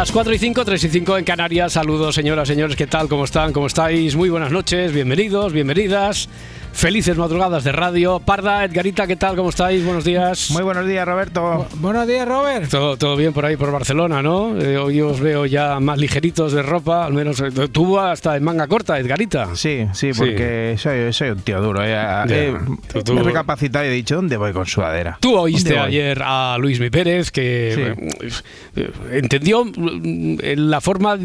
Las 4 y 5, 3 y 5 en Canarias. Saludos, señoras, señores. ¿Qué tal? ¿Cómo están? ¿Cómo estáis? Muy buenas noches. Bienvenidos, bienvenidas. Felices madrugadas de radio. Parda, Edgarita, ¿qué tal? ¿Cómo estáis? Buenos días. Muy buenos días, Roberto. Buenos días, Robert. Todo, todo bien por ahí, por Barcelona, ¿no? Eh, hoy os veo ya más ligeritos de ropa, al menos eh, tú hasta en manga corta, Edgarita. Sí, sí, porque Soy, soy un tío duro. eh. Eh, tú- tú- Me he recapacitado y he dicho, ¿dónde voy con sudadera? Tú oíste ayer a Luis Mi Pérez que eh, entendió la forma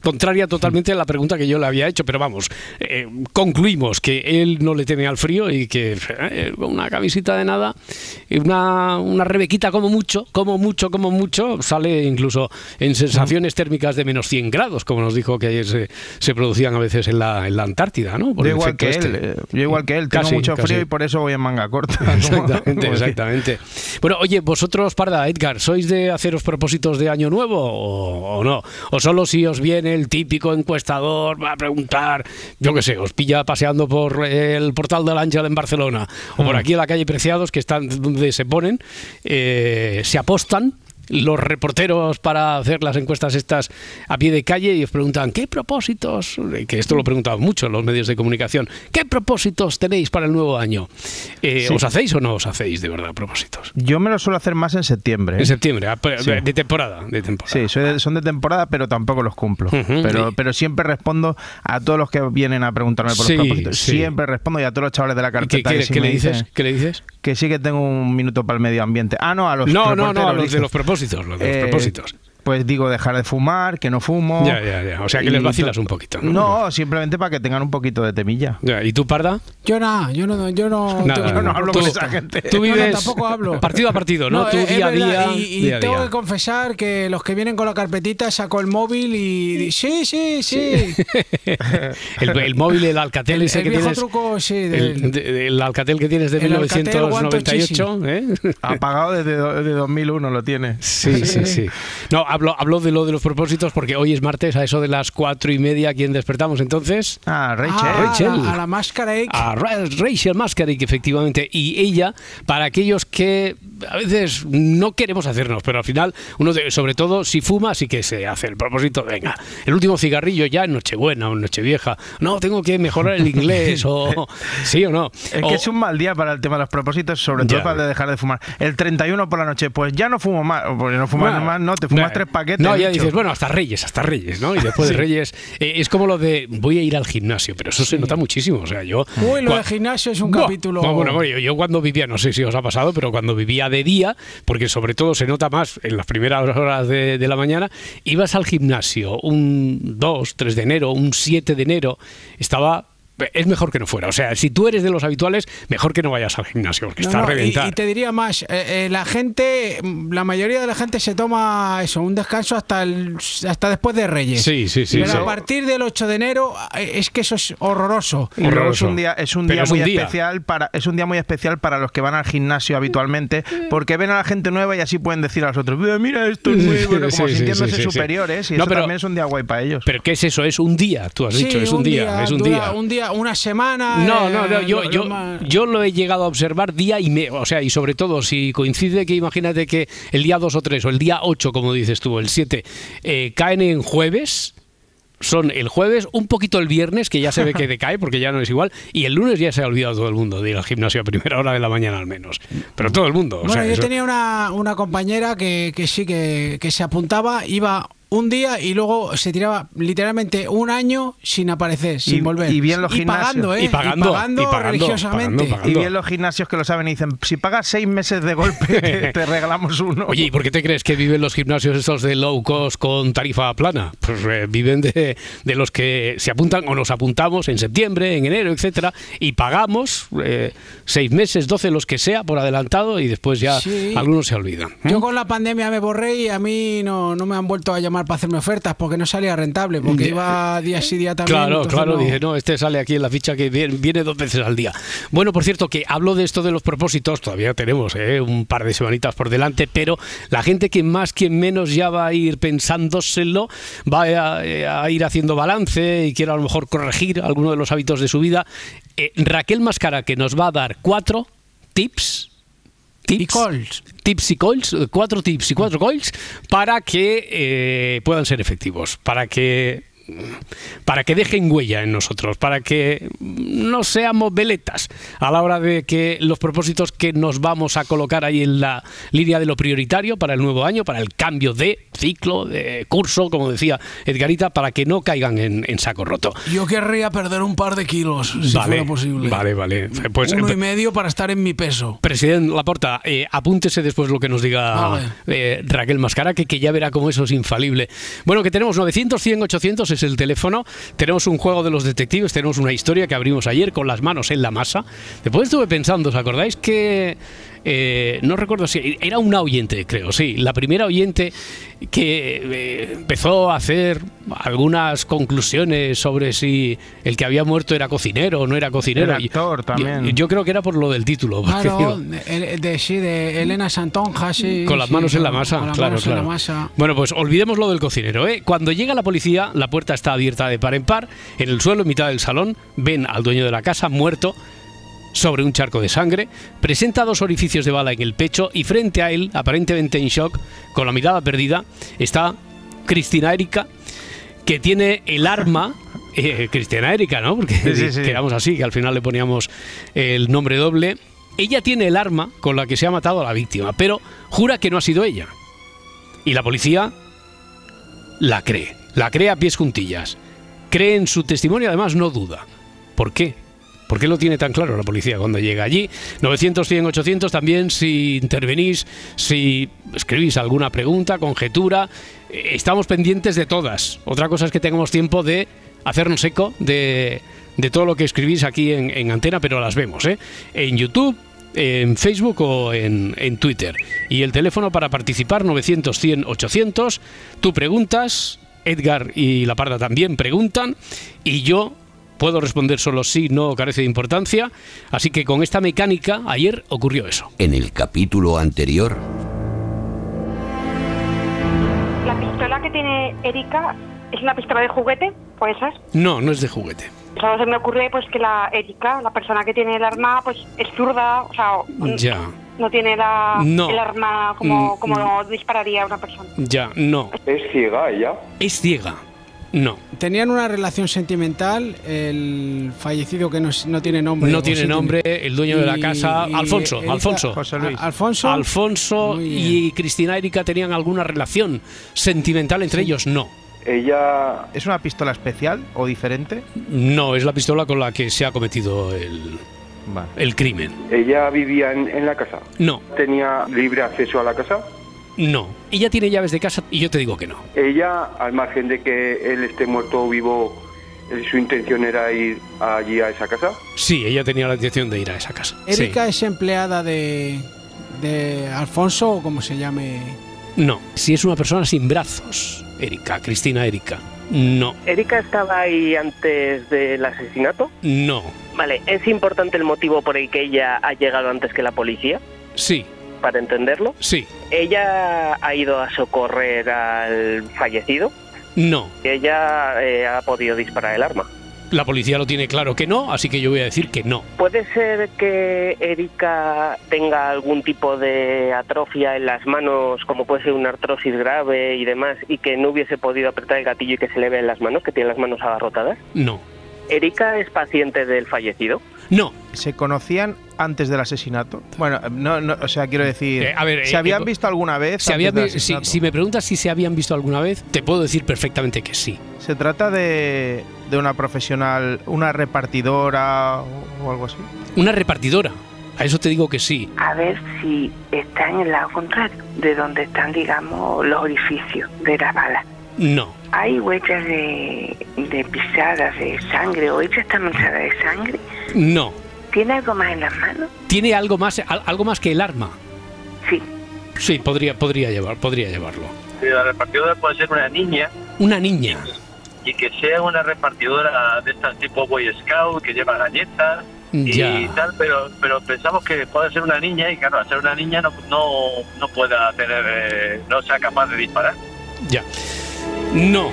contraria totalmente a la pregunta que yo le había hecho, pero vamos, eh, concluimos que él no le teme al frío y que eh, una camisita de nada, y una, una rebequita como mucho, como mucho, como mucho, sale incluso en sensaciones térmicas de menos 100 grados, como nos dijo que ayer se, se producían a veces en la, en la Antártida, ¿no? Por Yo igual que este. él, eh, yo igual que él, tengo Casi, mucho casi. frío y por eso voy en manga corta. Exactamente, exactamente. Bueno, oye, vosotros, Parda, Edgar, ¿sois de haceros propósitos de año nuevo o, o no? ¿O solo si os viene el típico encuestador, va a preguntar, yo qué sé, os pilla paseando por el portal del Ángel en Barcelona o Mm. por aquí en la calle Preciados, que están donde se ponen, eh, se apostan? Los reporteros para hacer las encuestas estas a pie de calle y os preguntan ¿qué propósitos? Que esto lo preguntan mucho los medios de comunicación. ¿Qué propósitos tenéis para el nuevo año? Eh, Sí. ¿Os hacéis o no os hacéis de verdad propósitos? Yo me lo suelo hacer más en septiembre. ¿eh? En septiembre, ah, Sí. de temporada, de temporada. Sí, soy de- son de temporada, pero tampoco los cumplo. Pero, sí. pero siempre respondo a todos los que vienen a preguntarme por los propósitos. Siempre respondo y a todos los chavales de la ¿Y ¿Qué, carpeta. qué- que qué me le dices? dicen ¿Qué le dices? Que sí que tengo un minuto para el medio ambiente. Ah, no, a los No, no, no, a los de los propósitos, los de los Eh, propósitos. Pues digo, dejar de fumar, que no fumo. Ya, ya, ya. O sea, que les Y vacilas un poquito, ¿no? No, simplemente para que tengan un poquito de temilla. Ya, ¿Y tú, Parda? Yo nada, yo no, yo no, Nada, tengo- yo no hablo tú, con esa gente. Tú No, no, vives tampoco hablo. partido a partido, ¿no? tú es- es día a verdad, día. Y, y día a tengo día. que confesar que los que vienen con la carpetita saco el móvil y di- sí, sí, sí. el, el móvil, el Alcatel El, ese el que viejo tienes. truco, sí. El, del- de- el Alcatel que tienes de El Alcatel 1998, ¿eh? Apagado desde do- de 2001 lo tiene. Sí, sí, sí. No, hablo, hablo de lo de los propósitos porque hoy es martes, a eso de las cuatro y media, ¿quién despertamos entonces? Ah, Rachel. Ah, Rachel. A, la, a la máscara. A Ra- Rachel Mascaric, efectivamente. Y ella, para aquellos que a veces no queremos hacernos, pero al final, uno de- sobre todo si fuma, sí que se hace el propósito. Venga, el último cigarrillo ya en Nochebuena o en Nochevieja. No, tengo que mejorar el inglés o. ¿Sí o no? Es O- que es un mal día para el tema de los propósitos, sobre todo Ya. para dejar de fumar. El 31 por la noche, pues ya no fumo más. Pues no fumas Bueno, más, no, te fumas bueno, tres paquetes. No, ya dices, bueno, hasta Reyes, hasta Reyes, ¿no? Y después de Reyes, eh, es como lo de voy a ir al gimnasio, pero eso se nota muchísimo. O sea, yo. Uy, lo del gimnasio es un capítulo. no, bueno, bueno, yo, yo cuando vivía, no sé si os ha pasado, pero cuando vivía de día, porque sobre todo se nota más en las primeras horas de, de la mañana, ibas al gimnasio un 2, 3 de enero, un 7 de enero, estaba... Es mejor que no fuera. O sea, si tú eres de los habituales, mejor que no vayas al gimnasio, porque No, está no, y- reventar. y, te diría más, eh, eh, la gente, mm, la mayoría de la gente se toma eso, un descanso hasta el, hasta después de Reyes. Sí, sí, sí. Pero sí. a partir del 8 de enero eh, es que eso es horroroso. Luego es horroroso. un día, es un día es muy un día. especial para, es un día muy especial para los que van al gimnasio habitualmente, porque ven a la gente nueva y así pueden decir a los otros, "Mira, esto es muy bueno, como Sí, sintiéndose sí, sí, sí. superiores, y No, eso pero- también es un día guay para ellos. Pero ¿qué es eso? Es un día, tú has Sí, dicho, es un, día, es un dura día. Un día, una semana. No, eh, no, no, yo, lo- yo, más- yo lo he llegado a observar día y medio, o sea, y sobre todo si coincide que imagínate que el día 2 o 3 o el día 8, como dices tú, el 7, eh, caen en jueves, son el jueves, un poquito el viernes, que ya se ve que decae porque ya no es igual, y el lunes ya se ha olvidado todo el mundo de ir al gimnasio a primera hora de la mañana al menos. Pero todo el mundo. o Bueno, sea, yo eso- tenía una, una compañera que, que sí, que, que se apuntaba, iba un día y luego se tiraba literalmente un año sin aparecer, sin Y- volver. y bien los pagando, gimnasios. ¿eh? Y pagando, y pagando, religiosamente. pagando, Y bien los gimnasios que lo saben y dicen, si pagas seis meses de golpe, te, te regalamos uno. Oye, ¿y por qué te crees que viven los gimnasios estos de low cost con tarifa plana? Pues eh, viven de, de los que se apuntan o nos apuntamos en septiembre, en enero, etcétera, y pagamos eh, seis meses, doce, los que sea, por adelantado, y después ya Sí. algunos se olvidan. ¿eh? Yo con la pandemia me borré y a mí no, no me han vuelto a llamar para hacerme ofertas porque no salía rentable, porque iba día sí día también. Claro, claro, no. dije, no, este sale aquí en la ficha que viene, viene dos veces al día. Bueno, por cierto, que hablo de esto de los propósitos, todavía tenemos ¿eh? un par de semanitas por delante, pero la gente que más, que menos ya va a ir pensándoselo, va a, eh, a ir haciendo balance y quiere a lo mejor corregir alguno de los hábitos de su vida. Eh, Raquel Mascara, que nos va a dar cuatro tips. Y calls. Tips y calls, cuatro tips y cuatro calls para que eh, puedan ser efectivos, para que para que dejen huella en nosotros, para que no seamos veletas a la hora de que los propósitos que nos vamos a colocar ahí en la línea de lo prioritario para el nuevo año, para el cambio de ciclo, de curso, como decía Edgarita, para que no caigan en, en saco roto. Yo querría perder un par de kilos, si vale, fuera posible. vale, vale. Pues, Uno eh, y medio para estar en mi peso. Presidente Laporta, eh, apúntese después lo que nos diga Vale. eh, Raquel Mascara, que, que ya verá cómo eso es infalible. Bueno, que tenemos 900, 100, 800 el teléfono. Tenemos un juego de los detectives, tenemos una historia que abrimos ayer con las manos en la masa. Después estuve pensando, ¿os acordáis que... eh, no recuerdo si era una oyente, creo, sí, la primera oyente que eh, empezó a hacer algunas conclusiones sobre si el que había muerto era cocinero o no era cocinero. Era Y- actor y- también. Yo, creo que era por lo del título. Claro, de, de- sí, de Elena Santonja, sí. con las sí, manos en la masa, con las claro, manos en claro. la masa. Bueno, pues olvidemos lo del cocinero, ¿eh? Cuando llega la policía, la puerta está abierta de par en par, en el suelo, en mitad del salón, ven al dueño de la casa muerto sobre un charco de sangre, presenta dos orificios de bala en el pecho y frente a él, aparentemente en shock, con la mirada perdida, está Cristina Erika, que tiene el arma. eh, Cristina Erika, ¿no? Porque Sí, sí, sí. quedamos así, que al final le poníamos el nombre doble. Ella tiene el arma con la que se ha matado a la víctima, pero jura que no ha sido ella. Y la policía la cree, la cree a pies juntillas. Cree en su testimonio, además no duda. ¿Por qué? ¿Por qué lo tiene tan claro la policía cuando llega allí? 900, 100, 800 también si intervenís, si escribís alguna pregunta, conjetura. eh, Estamos pendientes de todas. Otra cosa es que tengamos tiempo de hacernos eco de, todo lo que escribís aquí en, en antena, pero las vemos, ¿eh? En YouTube, en Facebook o en, en Twitter. Y el teléfono para participar 900 100 800. Tú preguntas, Edgar y La Parda también preguntan y yo puedo responder solo sí, no, carece de importancia. Así que con esta mecánica ayer ocurrió eso. En el capítulo anterior, La pistola que tiene Erika es una pistola de juguete, pues esas. No, no es de juguete. Solo se me ocurre pues que la Erika, la persona que tiene el arma, pues es zurda, o sea, Ya, no tiene la, No. el arma como, Mm, como dispararía una persona. ya, no. ¿Es ciega ella? Es ciega. No. Tenían una relación sentimental, el fallecido que no, no tiene nombre. No tiene nombre, el dueño de la casa, y Alfonso, Erika- Alfonso. José Luis. A- Alfonso. Alfonso y Cristina Erika tenían alguna relación sentimental entre ellos, no. Ella ¿Es una pistola especial o diferente? No, es la pistola con la que se ha cometido el, Vale. el crimen. ella vivía en, en la casa. No, Tenía libre acceso a la casa. No. Ella tiene llaves de casa y yo te digo que no. Ella, al margen de que él esté muerto o vivo, eh, su intención era ir allí a esa casa. Sí, ella tenía la intención de ir a esa casa. Sí. Erika es empleada de, de Alfonso o como se llame. No, si es una persona sin brazos, Erika, Cristina Erika. No, ¿Erika estaba ahí antes del asesinato? no, Vale, ¿es importante el motivo por el que ella ha llegado antes que la policía? sí, Para entenderlo. sí, ¿Ella ha ido a socorrer al fallecido? no. ¿Ella eh, ha podido disparar el arma? La policía lo tiene claro que no, así que yo voy a decir que no. ¿Puede ser que Erika tenga algún tipo de atrofia en las manos, como puede ser una artrosis grave y demás, y que no hubiese podido apretar el gatillo y que se le vea en las manos, que tiene las manos agarrotadas? No, ¿Erika es paciente del fallecido? No. ¿Se conocían antes del asesinato? Bueno, no, no, o sea, quiero decir, Eh, a ver, ¿se eh, habían eh, visto alguna vez? Se antes habían del vi- si, si me preguntas si se habían visto alguna vez, te puedo decir perfectamente que sí. ¿Se trata de, de una profesional, una repartidora o, o algo así? Una repartidora. A eso te digo que sí. A ver si está en el lado contrario, de donde están, digamos, los orificios de las balas. No. Hay huellas de, de pisadas de sangre o ella está manchada de sangre. No. ¿Tiene algo más en las manos? Tiene algo más, al- algo más que el arma. Sí. Sí, podría, podría, llevar, podría llevarlo. La repartidora puede ser una niña Una niña. y que sea una repartidora de estas tipo Boy Scout que lleva galletas y tal, pero pero pensamos que puede ser una niña y claro, al ser una niña no no, no pueda tener, eh, no sea capaz de disparar. Ya. No.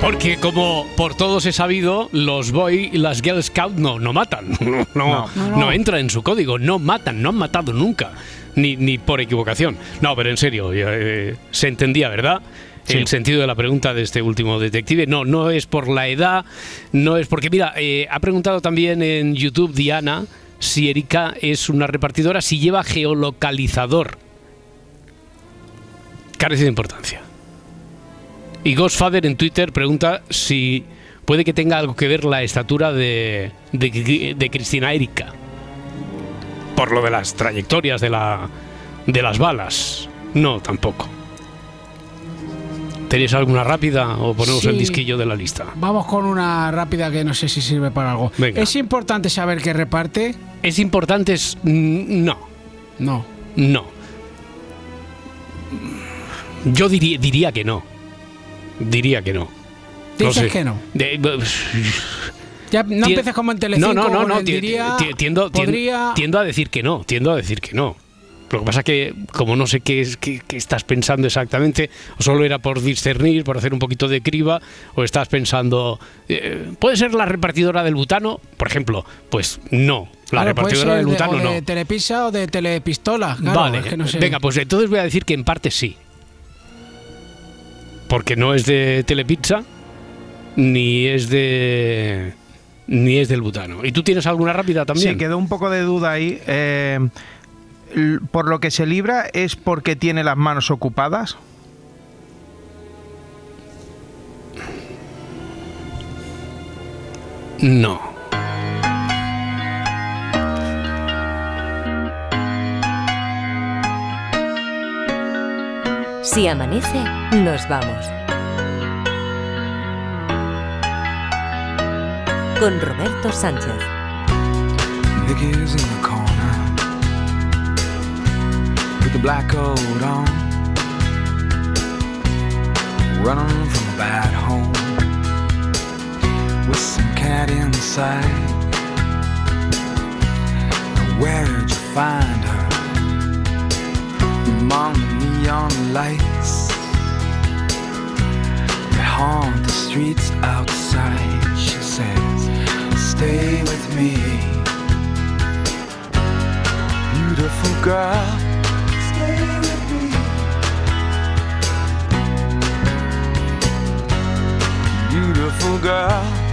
Porque como por todos he sabido, los Boy y las Girl Scout no, no matan. No, no, No. no entra en su código. No matan, no han matado nunca. Ni, ni por equivocación. No, pero en serio, ya, eh, se entendía, ¿verdad? Sí. El sentido de la pregunta de este último detective. No, no es por la edad, no es porque, mira, eh, ha preguntado también en YouTube Diana si Erika es una repartidora, si lleva geolocalizador. Carece de importancia. Y Ghostfather en Twitter pregunta si puede que tenga algo que ver la estatura de, de, de Cristina Erika. Por lo de las trayectorias de, la, de las balas. No, tampoco. ¿Tenéis alguna rápida o ponemos el disquillo de la lista? Vamos con una rápida que no sé si sirve para algo. Venga. ¿Es importante saber qué reparte? ¿Es importante? Es- No, No. no. Yo diría, diría que no. Diría que no. No Dices sé. que no. De- Ya no empieces como en Telecinco No, no, no, no. diría, ti- tiendo, podría... tiendo a decir que no. Tiendo a decir que no. Lo que pasa que, como no sé qué, es, qué, qué estás pensando exactamente, o solo era por discernir, por hacer un poquito de criba, o estás pensando, eh, ¿puede ser la repartidora del butano? Por ejemplo, pues no. La Claro, repartidora del de- butano o no. de Telepisa o de Telepistola. Claro, vale, es que no sé. venga, pues entonces voy a decir que en parte sí. Porque no es de Telepizza, ni es de. ni es del butano. ¿Y tú tienes alguna rápida también? Sí, quedó un poco de duda ahí. Eh, por lo que se libra es porque tiene las manos ocupadas. No. Si amanece, nos vamos. Con Roberto Sánchez. Mickey's in the corner with the black coat on, running from a bad home with some cat inside. Where'd you find her? Among neon lights that haunt the streets outside. She says, Stay with me beautiful girl. Stay with me. Beautiful girl.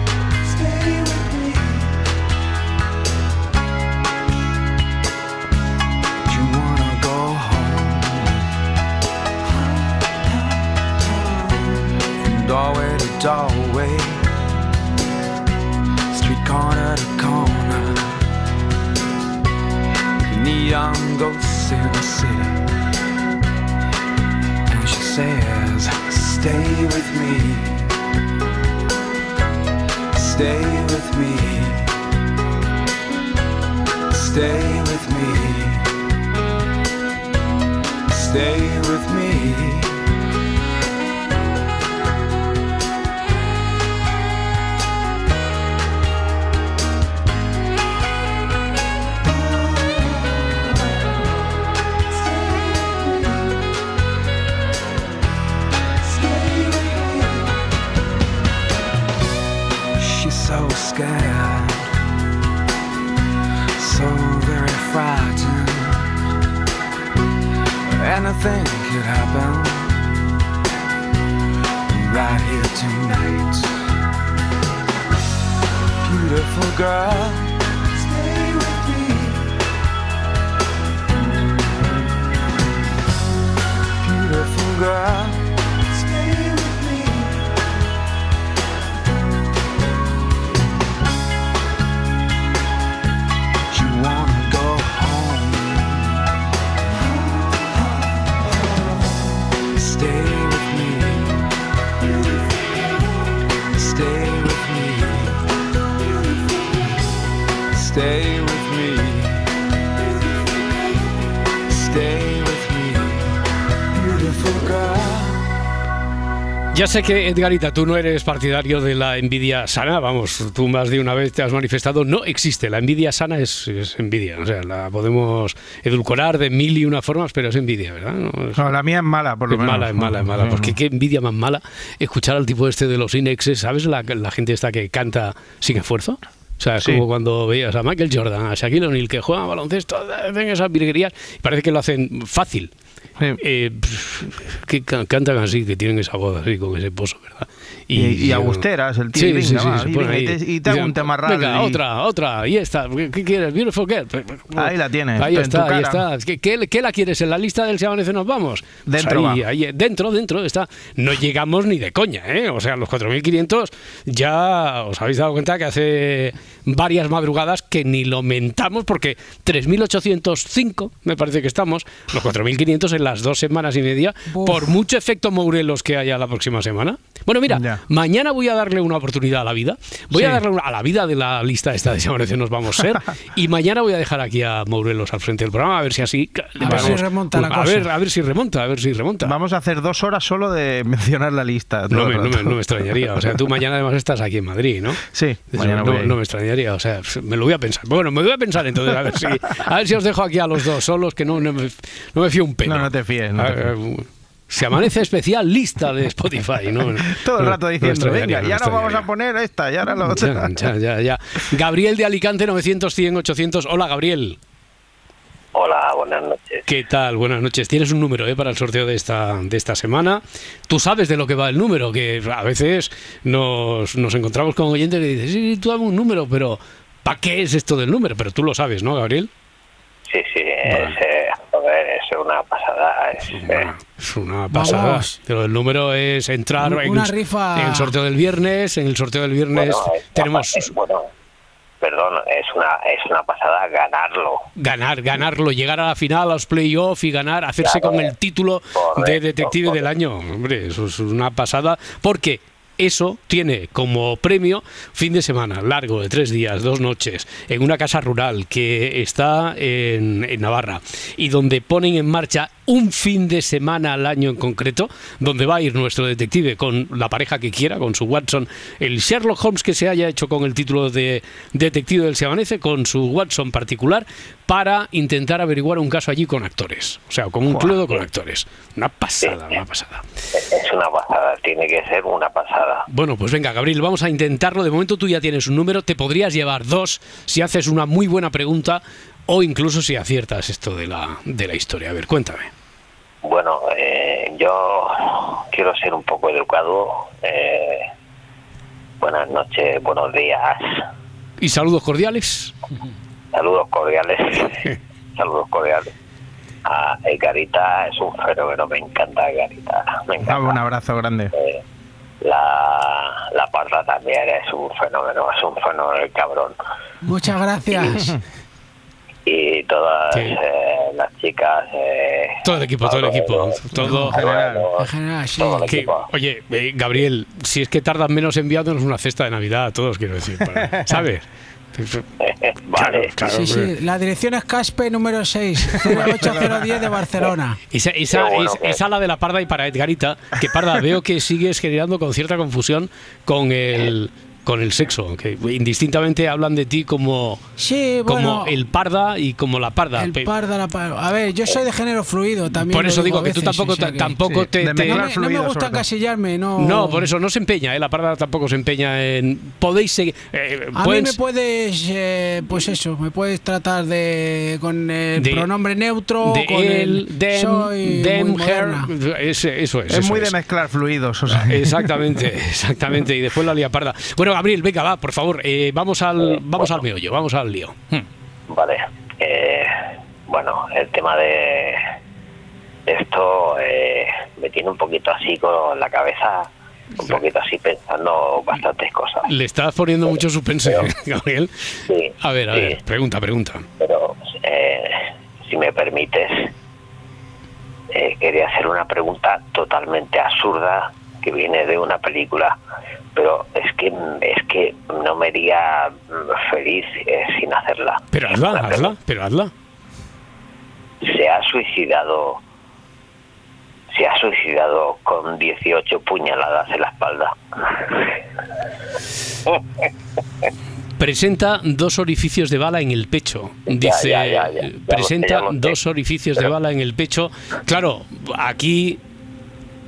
Neon ghosts in the city. And she says, Stay with me. Stay with me. Stay with me. Stay with me. think could happen right here tonight. Beautiful girl, stay with me. Beautiful girl. Ya sé que, Edgarita, tú no eres partidario de la envidia sana, vamos, tú más de una vez te has manifestado, no existe, la envidia sana es, es envidia, o sea, la podemos edulcorar de mil y una formas, pero es envidia, ¿verdad? No, es- No, la mía es mala, por lo es menos. mala, es mala, es mala. Mm. Porque qué envidia más mala escuchar al tipo este de los inexes, ¿sabes? La, la gente esta que canta sin esfuerzo. O sea, es Sí. como cuando veías a Michael Jordan, a Shaquille O'Neal que juegan baloncesto, hacen esas virguerías y parece que lo hacen fácil. Eh, pff, que ca- cantan así, que tienen esa voz así, con ese pozo, ¿verdad? Y- y agusteras, el tío, Sí, y sí, sí, y venga, y te- y te hago un tema raro Venga, y- otra, otra, y esta. ¿Qué, quieres? Beautiful girl. Ahí la tienes, Ahí está, ahí está. ¿Qué, qué, qué la quieres? ¿En la lista del Se Amanece nos vamos? Pues Dentro ahí, va. ahí, dentro, dentro está. No llegamos ni de coña, ¿eh? O sea, los 4.500 ya os habéis dado cuenta que hace varias madrugadas que ni lo mentamos porque 3.805 me parece que estamos, los 4.500 en las dos semanas y media, por mucho efecto Mourelos que haya la próxima semana. Bueno, mira, Ya. mañana voy a darle una oportunidad a la vida. Voy a darle una- a la vida de la lista esta de Se Amanece nos vamos a ser. y mañana voy a dejar aquí a Mourelos al frente del programa a ver si así... A ver si remonta la a cosa. ver, a ver si remonta, a ver si remonta. Vamos a hacer dos horas solo de mencionar la lista. No me, no, me, rato. no me extrañaría. O sea, tú mañana además estás aquí en Madrid, ¿no? Sí, Eso mañana no, voy ahí. no me extrañaría. O sea, me lo voy a pensar. Bueno, me voy a pensar entonces a ver si, a ver si os dejo aquí a los dos solos, que no, no, me, no me fío un pelo. No, no te fíes. no A te ver, fíes. Se amanece especial lista de Spotify, ¿no? Todo el No, rato no diciendo, venga, no me ya no vamos a poner esta, ya ahora la otra. Ya, ya, ya. Gabriel de Alicante, 900, 100, 800. Hola, Gabriel. Hola, buenas noches. ¿Qué tal? Buenas noches. Tienes un número ¿eh? para el sorteo de esta, de esta semana. Tú sabes de lo que va el número, que a veces nos, nos encontramos con oyentes que dicen, sí, sí, tú dame un número, pero ¿para qué es esto del número? Pero tú lo sabes, ¿no, Gabriel? Sí, sí, es, es una pasada. Es, eh, Es una pasada. Vamos. Pero el número es entrar en, Una el- rifa. en el sorteo del viernes. En el sorteo del viernes bueno, es una tenemos bueno, perdón, es una, es una pasada ganarlo. ganar, ganarlo, llegar a la final, a los playoffs y ganar, hacerse Claro. con el título de Correcto, detective del año. Hombre, eso es una pasada, porque eso tiene como premio fin de semana largo de tres días, dos noches, en una casa rural que está en, en Navarra y donde ponen en marcha un fin de semana al año en concreto, donde va a ir nuestro detective con la pareja que quiera, con su Watson, el Sherlock Holmes que se haya hecho con el título de detective del Se Amanece, con su Watson particular, para intentar averiguar un caso allí con actores. O sea, con un cluedo con actores. Una pasada, una pasada. Es una pasada, tiene que ser una pasada. Bueno, pues venga, Gabriel, vamos a intentarlo. De momento tú ya tienes un número, te podrías llevar dos si haces una muy buena pregunta o incluso si aciertas esto de la, de la historia. A ver, cuéntame. Bueno, eh, yo quiero ser un poco educado. eh, buenas noches, buenos días, Y saludos cordiales. saludos cordiales. saludos cordiales. A Egarita es un fenómeno, me encanta Egarita. Me encanta. Dame un abrazo grande. Eh, la, la parda también es un fenómeno, es un fenómeno el cabrón. Muchas gracias. Y todas Sí. eh, las chicas. eh, Todo el equipo, todo el equipo. Todo. En general, sí. todo el Que, equipo. oye, eh, Gabriel, si es que tardan menos enviándonos una cesta de Navidad a todos, quiero decir. para- ¿Sabes? vale. claro, Sí, sí, la dirección es Caspe número 6, 08010 de Barcelona. Esa, esa, Qué bueno es- esa la de la Parda y para Edgarita, que Parda veo que sigues generando con cierta confusión con el con el sexo, que indistintamente hablan de ti como, Sí, bueno. como el Parda y como la Parda. El parda, la parda. A ver, yo soy de género fluido también. Por eso digo que tú tampoco, que- tampoco Sí, te, No me, no me gusta encasillarme, no. No, por eso no se empeña, ¿eh? la Parda tampoco se empeña en... Podéis seguir... eh, A pueden- mí me puedes, eh, pues eso, me puedes tratar de con el De- pronombre neutro, de con él, el them, soy them, muy her, moderna. ese- eso es. Es eso muy de es. mezclar fluidos. o sea. Exactamente, exactamente. Y después la lía parda. Bueno, Gabriel, venga, va, por favor, eh, vamos al vamos al meollo, vamos al lío. Hmm. Vale. Eh, bueno, el tema de esto eh, me tiene un poquito así con la cabeza, un poquito así pensando bastantes cosas. Le estás poniendo mucho suspense, Gabriel. Sí, A ver, a sí. ver, pregunta, pregunta. pero eh, si me permites, eh, quería hacer una pregunta totalmente absurda que viene de una película, pero es que es que no me haría mm, feliz eh, sin hacerla. Pero hazla, hazla, pero hazla. Se ha suicidado, se ha suicidado con 18 puñaladas en la espalda. Presenta dos orificios de bala en el pecho. Dice, ya, ya, ya. Ya presenta dos orificios de bala en el pecho. Claro, aquí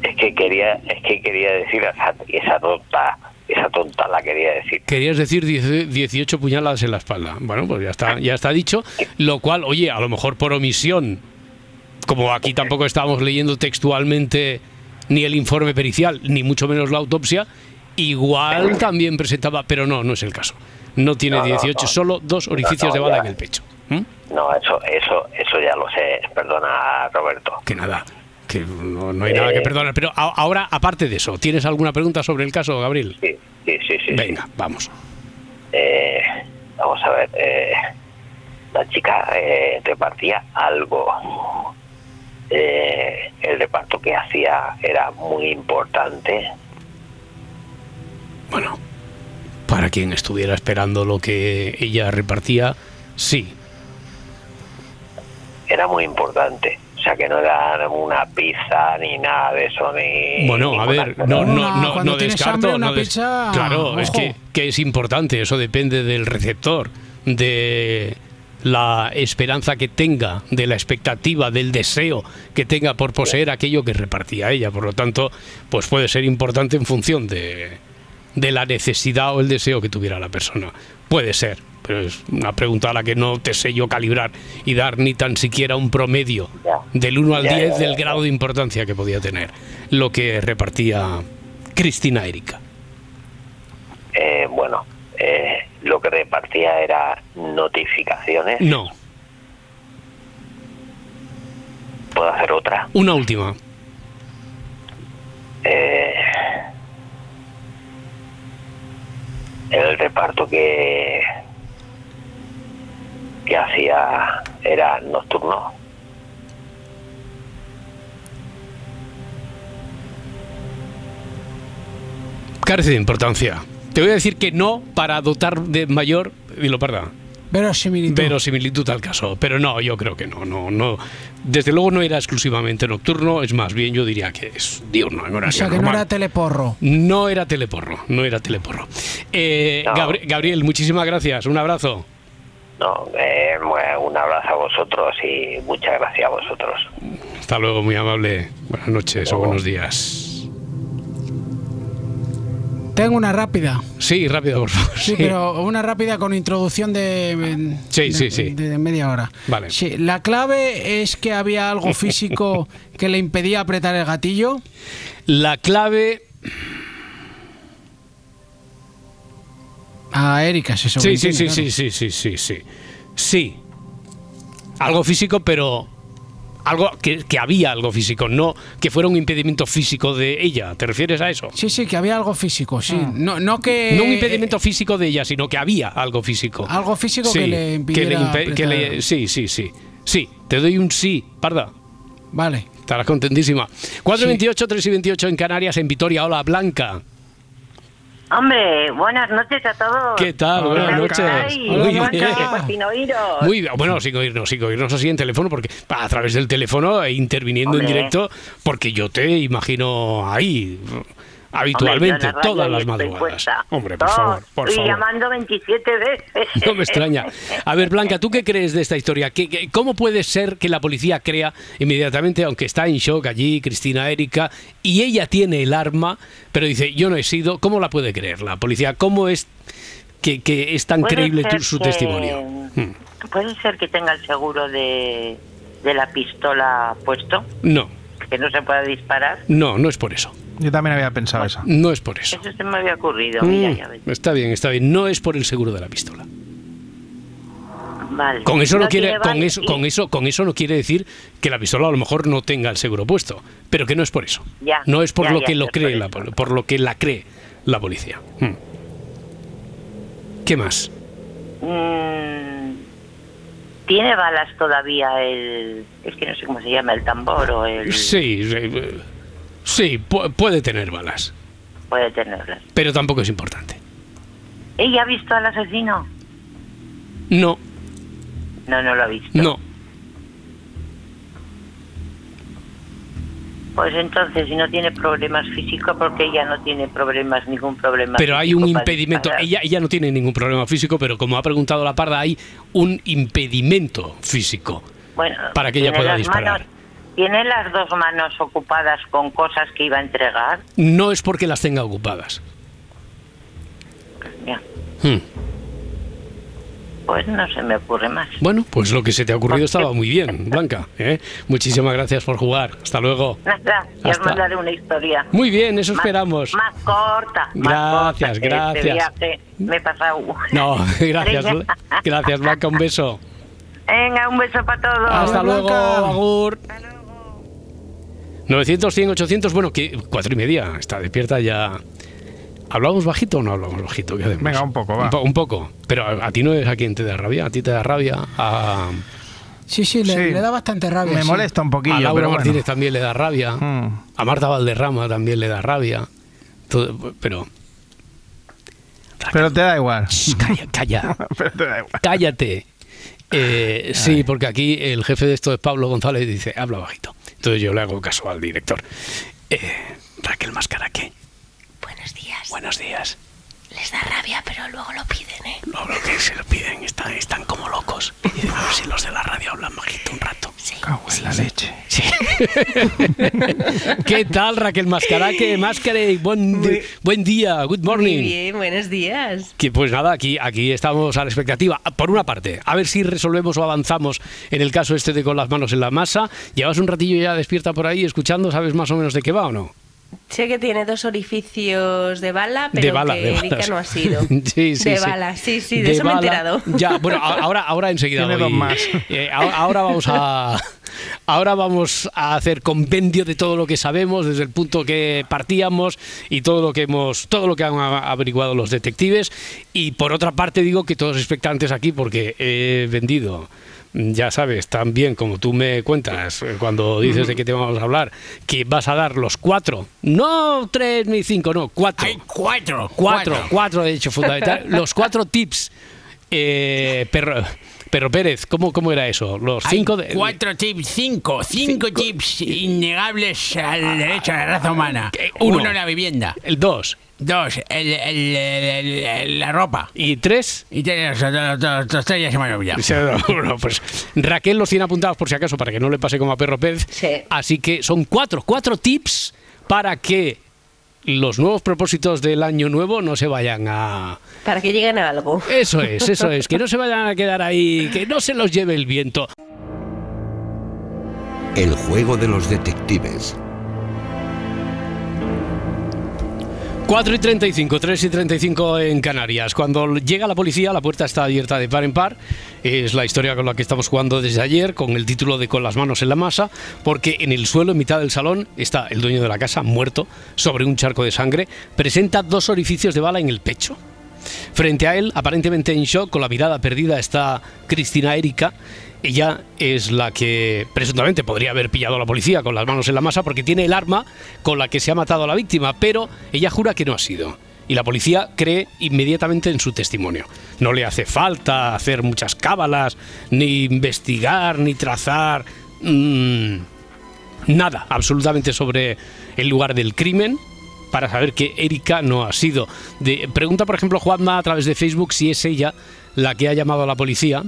Es que quería, es que quería decir esa, esa tonta, esa tonta la quería decir. querías decir 10 18 puñaladas en la espalda. Bueno, pues ya está, ya está dicho. Lo cual, oye, a lo mejor por omisión, como aquí tampoco estábamos leyendo textualmente ni el informe pericial, ni mucho menos la autopsia, igual también presentaba, pero no, no es el caso. No tiene No, no, 18, no. solo dos orificios de bala ya. en el pecho. ¿Mm? No, eso, eso, eso ya lo sé. Perdona, Roberto. Que nada, que no, no hay nada que perdonar. Pero a- ahora, aparte de eso, ¿tienes alguna pregunta sobre el caso, Gabriel? Sí, sí, sí, sí. Venga, vamos. Eh, vamos a ver. eh, la chica eh, repartía algo. Eh, el reparto que hacía era muy importante. Bueno, para quien estuviera esperando lo que ella repartía, sí. Era muy importante. Sea, que no era una pizza ni nada de eso, ni... Bueno, a ver, no, no, no, cuando no descarto. hambre, una no des- pizza, claro, es que, que es importante, eso depende del receptor, de la esperanza que tenga, de la expectativa, del deseo que tenga por poseer aquello que repartía ella. Por lo tanto, pues puede ser importante en función de, de la necesidad o el deseo que tuviera la persona. Puede ser, pero es una pregunta a la que no te sé yo calibrar y dar ni tan siquiera un promedio Ya. del 1 al Ya, 10 ya, ya. del grado de importancia que podía tener lo que repartía Cristina Erika. Eh, bueno, eh, lo que repartía era notificaciones. No, ¿Puedo hacer otra? una última. Eh, el reparto que que hacía era nocturno. Carece de importancia. Te voy a decir que no para dotar de mayor, y lo perdón, Verosimilitud. verosimilitud al caso. Pero no, yo creo que no, no, no. Desde luego no era exclusivamente nocturno, es más bien yo diría que es diurno, en o sea, que no era teleporro. No era teleporro, no era teleporro. Eh, No. Gabri- Gabriel, muchísimas gracias, un abrazo. No, eh, un abrazo a vosotros y muchas gracias a vosotros. Hasta luego, muy amable. Buenas noches o buenos días. Tengo una rápida. Sí, rápido, por favor. Sí, pero una rápida con introducción de, Sí, de- sí, sí. de media hora. Vale. Sí, la clave es que había algo físico que le impedía apretar el gatillo. La clave. A Erika, se Sí, sí, sí, sí, sí, sí, sí, sí. Sí. Algo físico, pero. Algo que, que había algo físico, no que fuera un impedimento físico de ella. ¿Te refieres a eso? Sí, sí, que había algo físico, sí. No, no que. No un impedimento físico de ella, sino que había algo físico. Algo físico que le impidiera que le- sí, sí, sí. Sí, te doy un sí, parda. Vale. Estarás contentísima. 428, 3 y 28 en Canarias, en Vitoria. Hola, Blanca. Hombre, buenas noches a todos. ¿Qué tal? ¿Qué Buenas noches. Muy ¿Cómo bien. Pues sin oíros. Muy bien. Bueno, sin oírnos, sin oírnos así en teléfono, porque a través del teléfono e interviniendo en directo, porque yo te imagino ahí habitualmente, Hombre, la todas las madrugadas. Hombre, por favor, por Estoy favor. llamando 27 veces. No me extraña. A ver, Blanca, ¿tú qué crees de esta historia? ¿Qué, qué- cómo puede ser que la policía crea inmediatamente, aunque está en shock allí, Cristina Erika, y ella tiene el arma, pero dice, yo no he sido, ¿cómo la puede creer la policía? ¿Cómo es que, que es tan creíble tu- su que- testimonio? Hmm. Puede ser que tenga el seguro de, de la pistola puesto, No, que no se pueda disparar. no, no es por eso. Yo también había pensado eso. No es por eso. Eso se me había ocurrido, mira, Mm, ya ves. está bien, está bien. No es por el seguro de la pistola. Vale. Con eso no, quiere, con vale eso, y- con eso, con eso no quiere decir que la pistola a lo mejor no tenga el seguro puesto, pero que no es por eso. Ya, no es por ya, lo ya, que lo cree por la, por lo que la cree la policía. Mm. ¿Qué más? Mm, ¿Tiene balas todavía el... Es que no sé cómo se llama, el tambor o el... Sí, eh, sí, pu- puede tener balas, Puede tenerlas. pero tampoco es importante. ¿Ella ha visto al asesino? No, No, no lo ha visto. no. Pues entonces, si no tiene problemas físicos, porque ella no tiene problemas, ningún problema Pero hay un impedimento. Ella, ella no tiene ningún problema físico, pero como ha preguntado la parda, hay un impedimento físico. Bueno, para que ella pueda disparar. manos- ¿Tiene las dos manos ocupadas con cosas que iba a entregar? No es porque las tenga ocupadas. Ya. Hmm. Pues no se me ocurre más. Bueno, pues lo que se te ha ocurrido estaba muy bien, Blanca. ¿eh? Muchísimas gracias por jugar. Hasta luego. Nada, ya os mandaré una historia. Muy bien, eso Más- esperamos. Más corta. más Gracias, corta, gracias. Este viaje me he pasado. No, gracias. Gracias, Blanca. Un beso. Venga, un beso para todos. Hasta luego, Agur. 900, 100, 800. Bueno, que cuatro y media. Está despierta ya. ¿Hablamos bajito o no hablamos bajito? Venga, un poco, va. Un, po- un poco. Pero a, a ti no es a quien te da rabia. A ti te da rabia. A, Sí, sí, le, Sí. le da bastante rabia. Me sí. molesta un poquillo, a Laura pero bueno. Martínez también le da rabia. Mm. A Marta Valderrama también le da rabia. Todo- pero Pero te da igual. Shh, calla, calla. Pero te da igual. Cállate. Eh, sí, porque aquí el jefe de esto es Pablo González y dice, habla bajito. Entonces yo le hago caso al director. Eh, Raquel Mascaraque, Buenos días. buenos días. Les da rabia, pero luego lo piden, ¿eh? No, lo que se lo piden, están, están como locos. Y dicen, a ver si los de la radio hablan bajito un rato. Sí. Cago en la leche. Sí. ¿Qué tal, Raquel Mascaraque? Mascare, buen, buen día, good morning. Muy bien, buenos días. Que pues nada, aquí, aquí estamos a la expectativa. Por una parte, a ver si resolvemos o avanzamos en el caso este de con las manos en la masa. Llevas un ratillo ya despierta por ahí escuchando, ¿sabes más o menos de qué va o no? Sé que tiene dos orificios de bala, pero de bala, que de Erika balas. no ha sido. sí, sí, de sí. bala, sí, sí, de, eso me he enterado. Ya, bueno, a- ahora, ahora enseguida Tiene voy. dos más. Eh, ahora, vamos a ahora vamos a hacer compendio de todo lo que sabemos desde el punto que partíamos y todo lo que hemos todo lo que han averiguado los detectives y por otra parte digo que todos expectantes aquí porque he vendido ya sabes, tan bien como tú me cuentas eh, cuando dices de qué te vamos a hablar, que vas a dar los cuatro, no tres ni cinco, no, cuatro. cuatro. Cuatro, cuatro, de hecho, fundamental. Los cuatro tips. Eh, perro, Perro Pérez, ¿cómo, ¿cómo era eso? Los Hay cinco de. cuatro tips, cinco, cinco, tips innegables al derecho a la raza humana. Eh, uno. Uno, la vivienda. El dos. Dos, el, el- el- el- la ropa. Y tres. Y tres, los, los- los- los tres ya se me han olvidado. Sí, no, no, pues Raquel los tiene apuntados por si acaso para que no le pase como a Perro Pérez. Sí. Así que son cuatro, cuatro tips para que los nuevos propósitos del año nuevo no se vayan a. Para que lleguen a algo. Eso es, eso es, que no se vayan a quedar ahí, que no se los lleve el viento. El juego de los detectives. 4 y 35, 3 y 35 en Canarias. Cuando llega la policía, la puerta está abierta de par en par. Es la historia con la que estamos jugando desde ayer, con el título de Con las manos en la masa, porque en el suelo, en mitad del salón, está el dueño de la casa, muerto, sobre un charco de sangre. Presenta dos orificios de bala en el pecho. Frente a él, aparentemente en shock, con la mirada perdida, está Cristina Erika. Ella es la que presuntamente podría haber pillado a la policía con las manos en la masa porque tiene el arma con la que se ha matado a la víctima, pero ella jura que no ha sido. Y la policía cree inmediatamente en su testimonio. No le hace falta hacer muchas cábalas, ni investigar, ni trazar mm, nada absolutamente sobre el lugar del crimen para saber que Erika no ha sido. De, pregunta, por ejemplo, Juanma a través de Facebook si es ella la que ha llamado a la policía.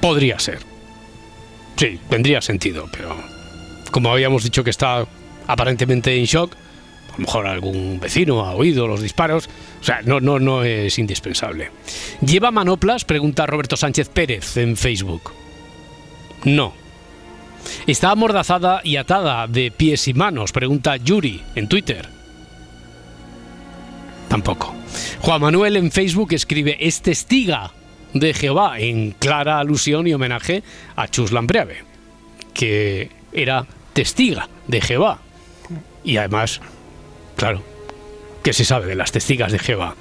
Podría ser. Sí, tendría sentido, pero como habíamos dicho que está aparentemente en shock, a lo mejor algún vecino ha oído los disparos, o sea, no, no, no es indispensable. ¿Lleva manoplas? Pregunta Roberto Sánchez Pérez en Facebook. No. ¿Está amordazada y atada de pies y manos? Pregunta Yuri en Twitter. Tampoco. Juan Manuel en Facebook escribe, es testiga de Jehová, en clara alusión y homenaje a Chus Lampreave, que era testiga de Jehová. Y además, claro, ¿qué se sabe de las testigas de Jehová?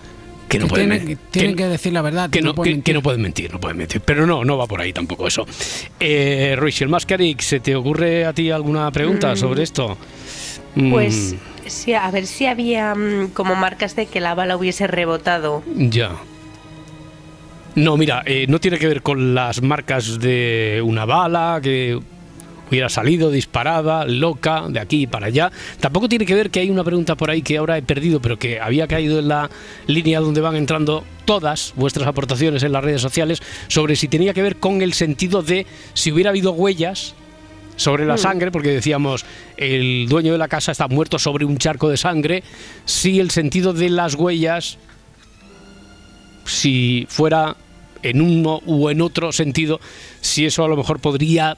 Que no Que pueden tienen, que, decir la verdad. que no no, pueden que- que no mentir. pueden mentir, no pueden mentir. Pero no, no va por ahí tampoco eso. Eh, Rachel Mascaric, ¿se te ocurre a ti alguna pregunta Mm. sobre esto? Mm, Pues sí, a ver si había mm, como marcas de que la bala hubiese rebotado. Ya. No, mira, eh, no tiene que ver con las marcas de una bala que hubiera salido disparada, loca, de aquí para allá. Tampoco tiene que ver que hay una pregunta por ahí que ahora he perdido, pero que había caído en la línea donde van entrando todas vuestras aportaciones en las redes sociales sobre si tenía que ver con el sentido de si hubiera habido huellas sobre la Mm. sangre, porque decíamos el dueño de la casa está muerto sobre un charco de sangre, si el sentido de las huellas si fuera en uno u en otro sentido, si eso a lo mejor podría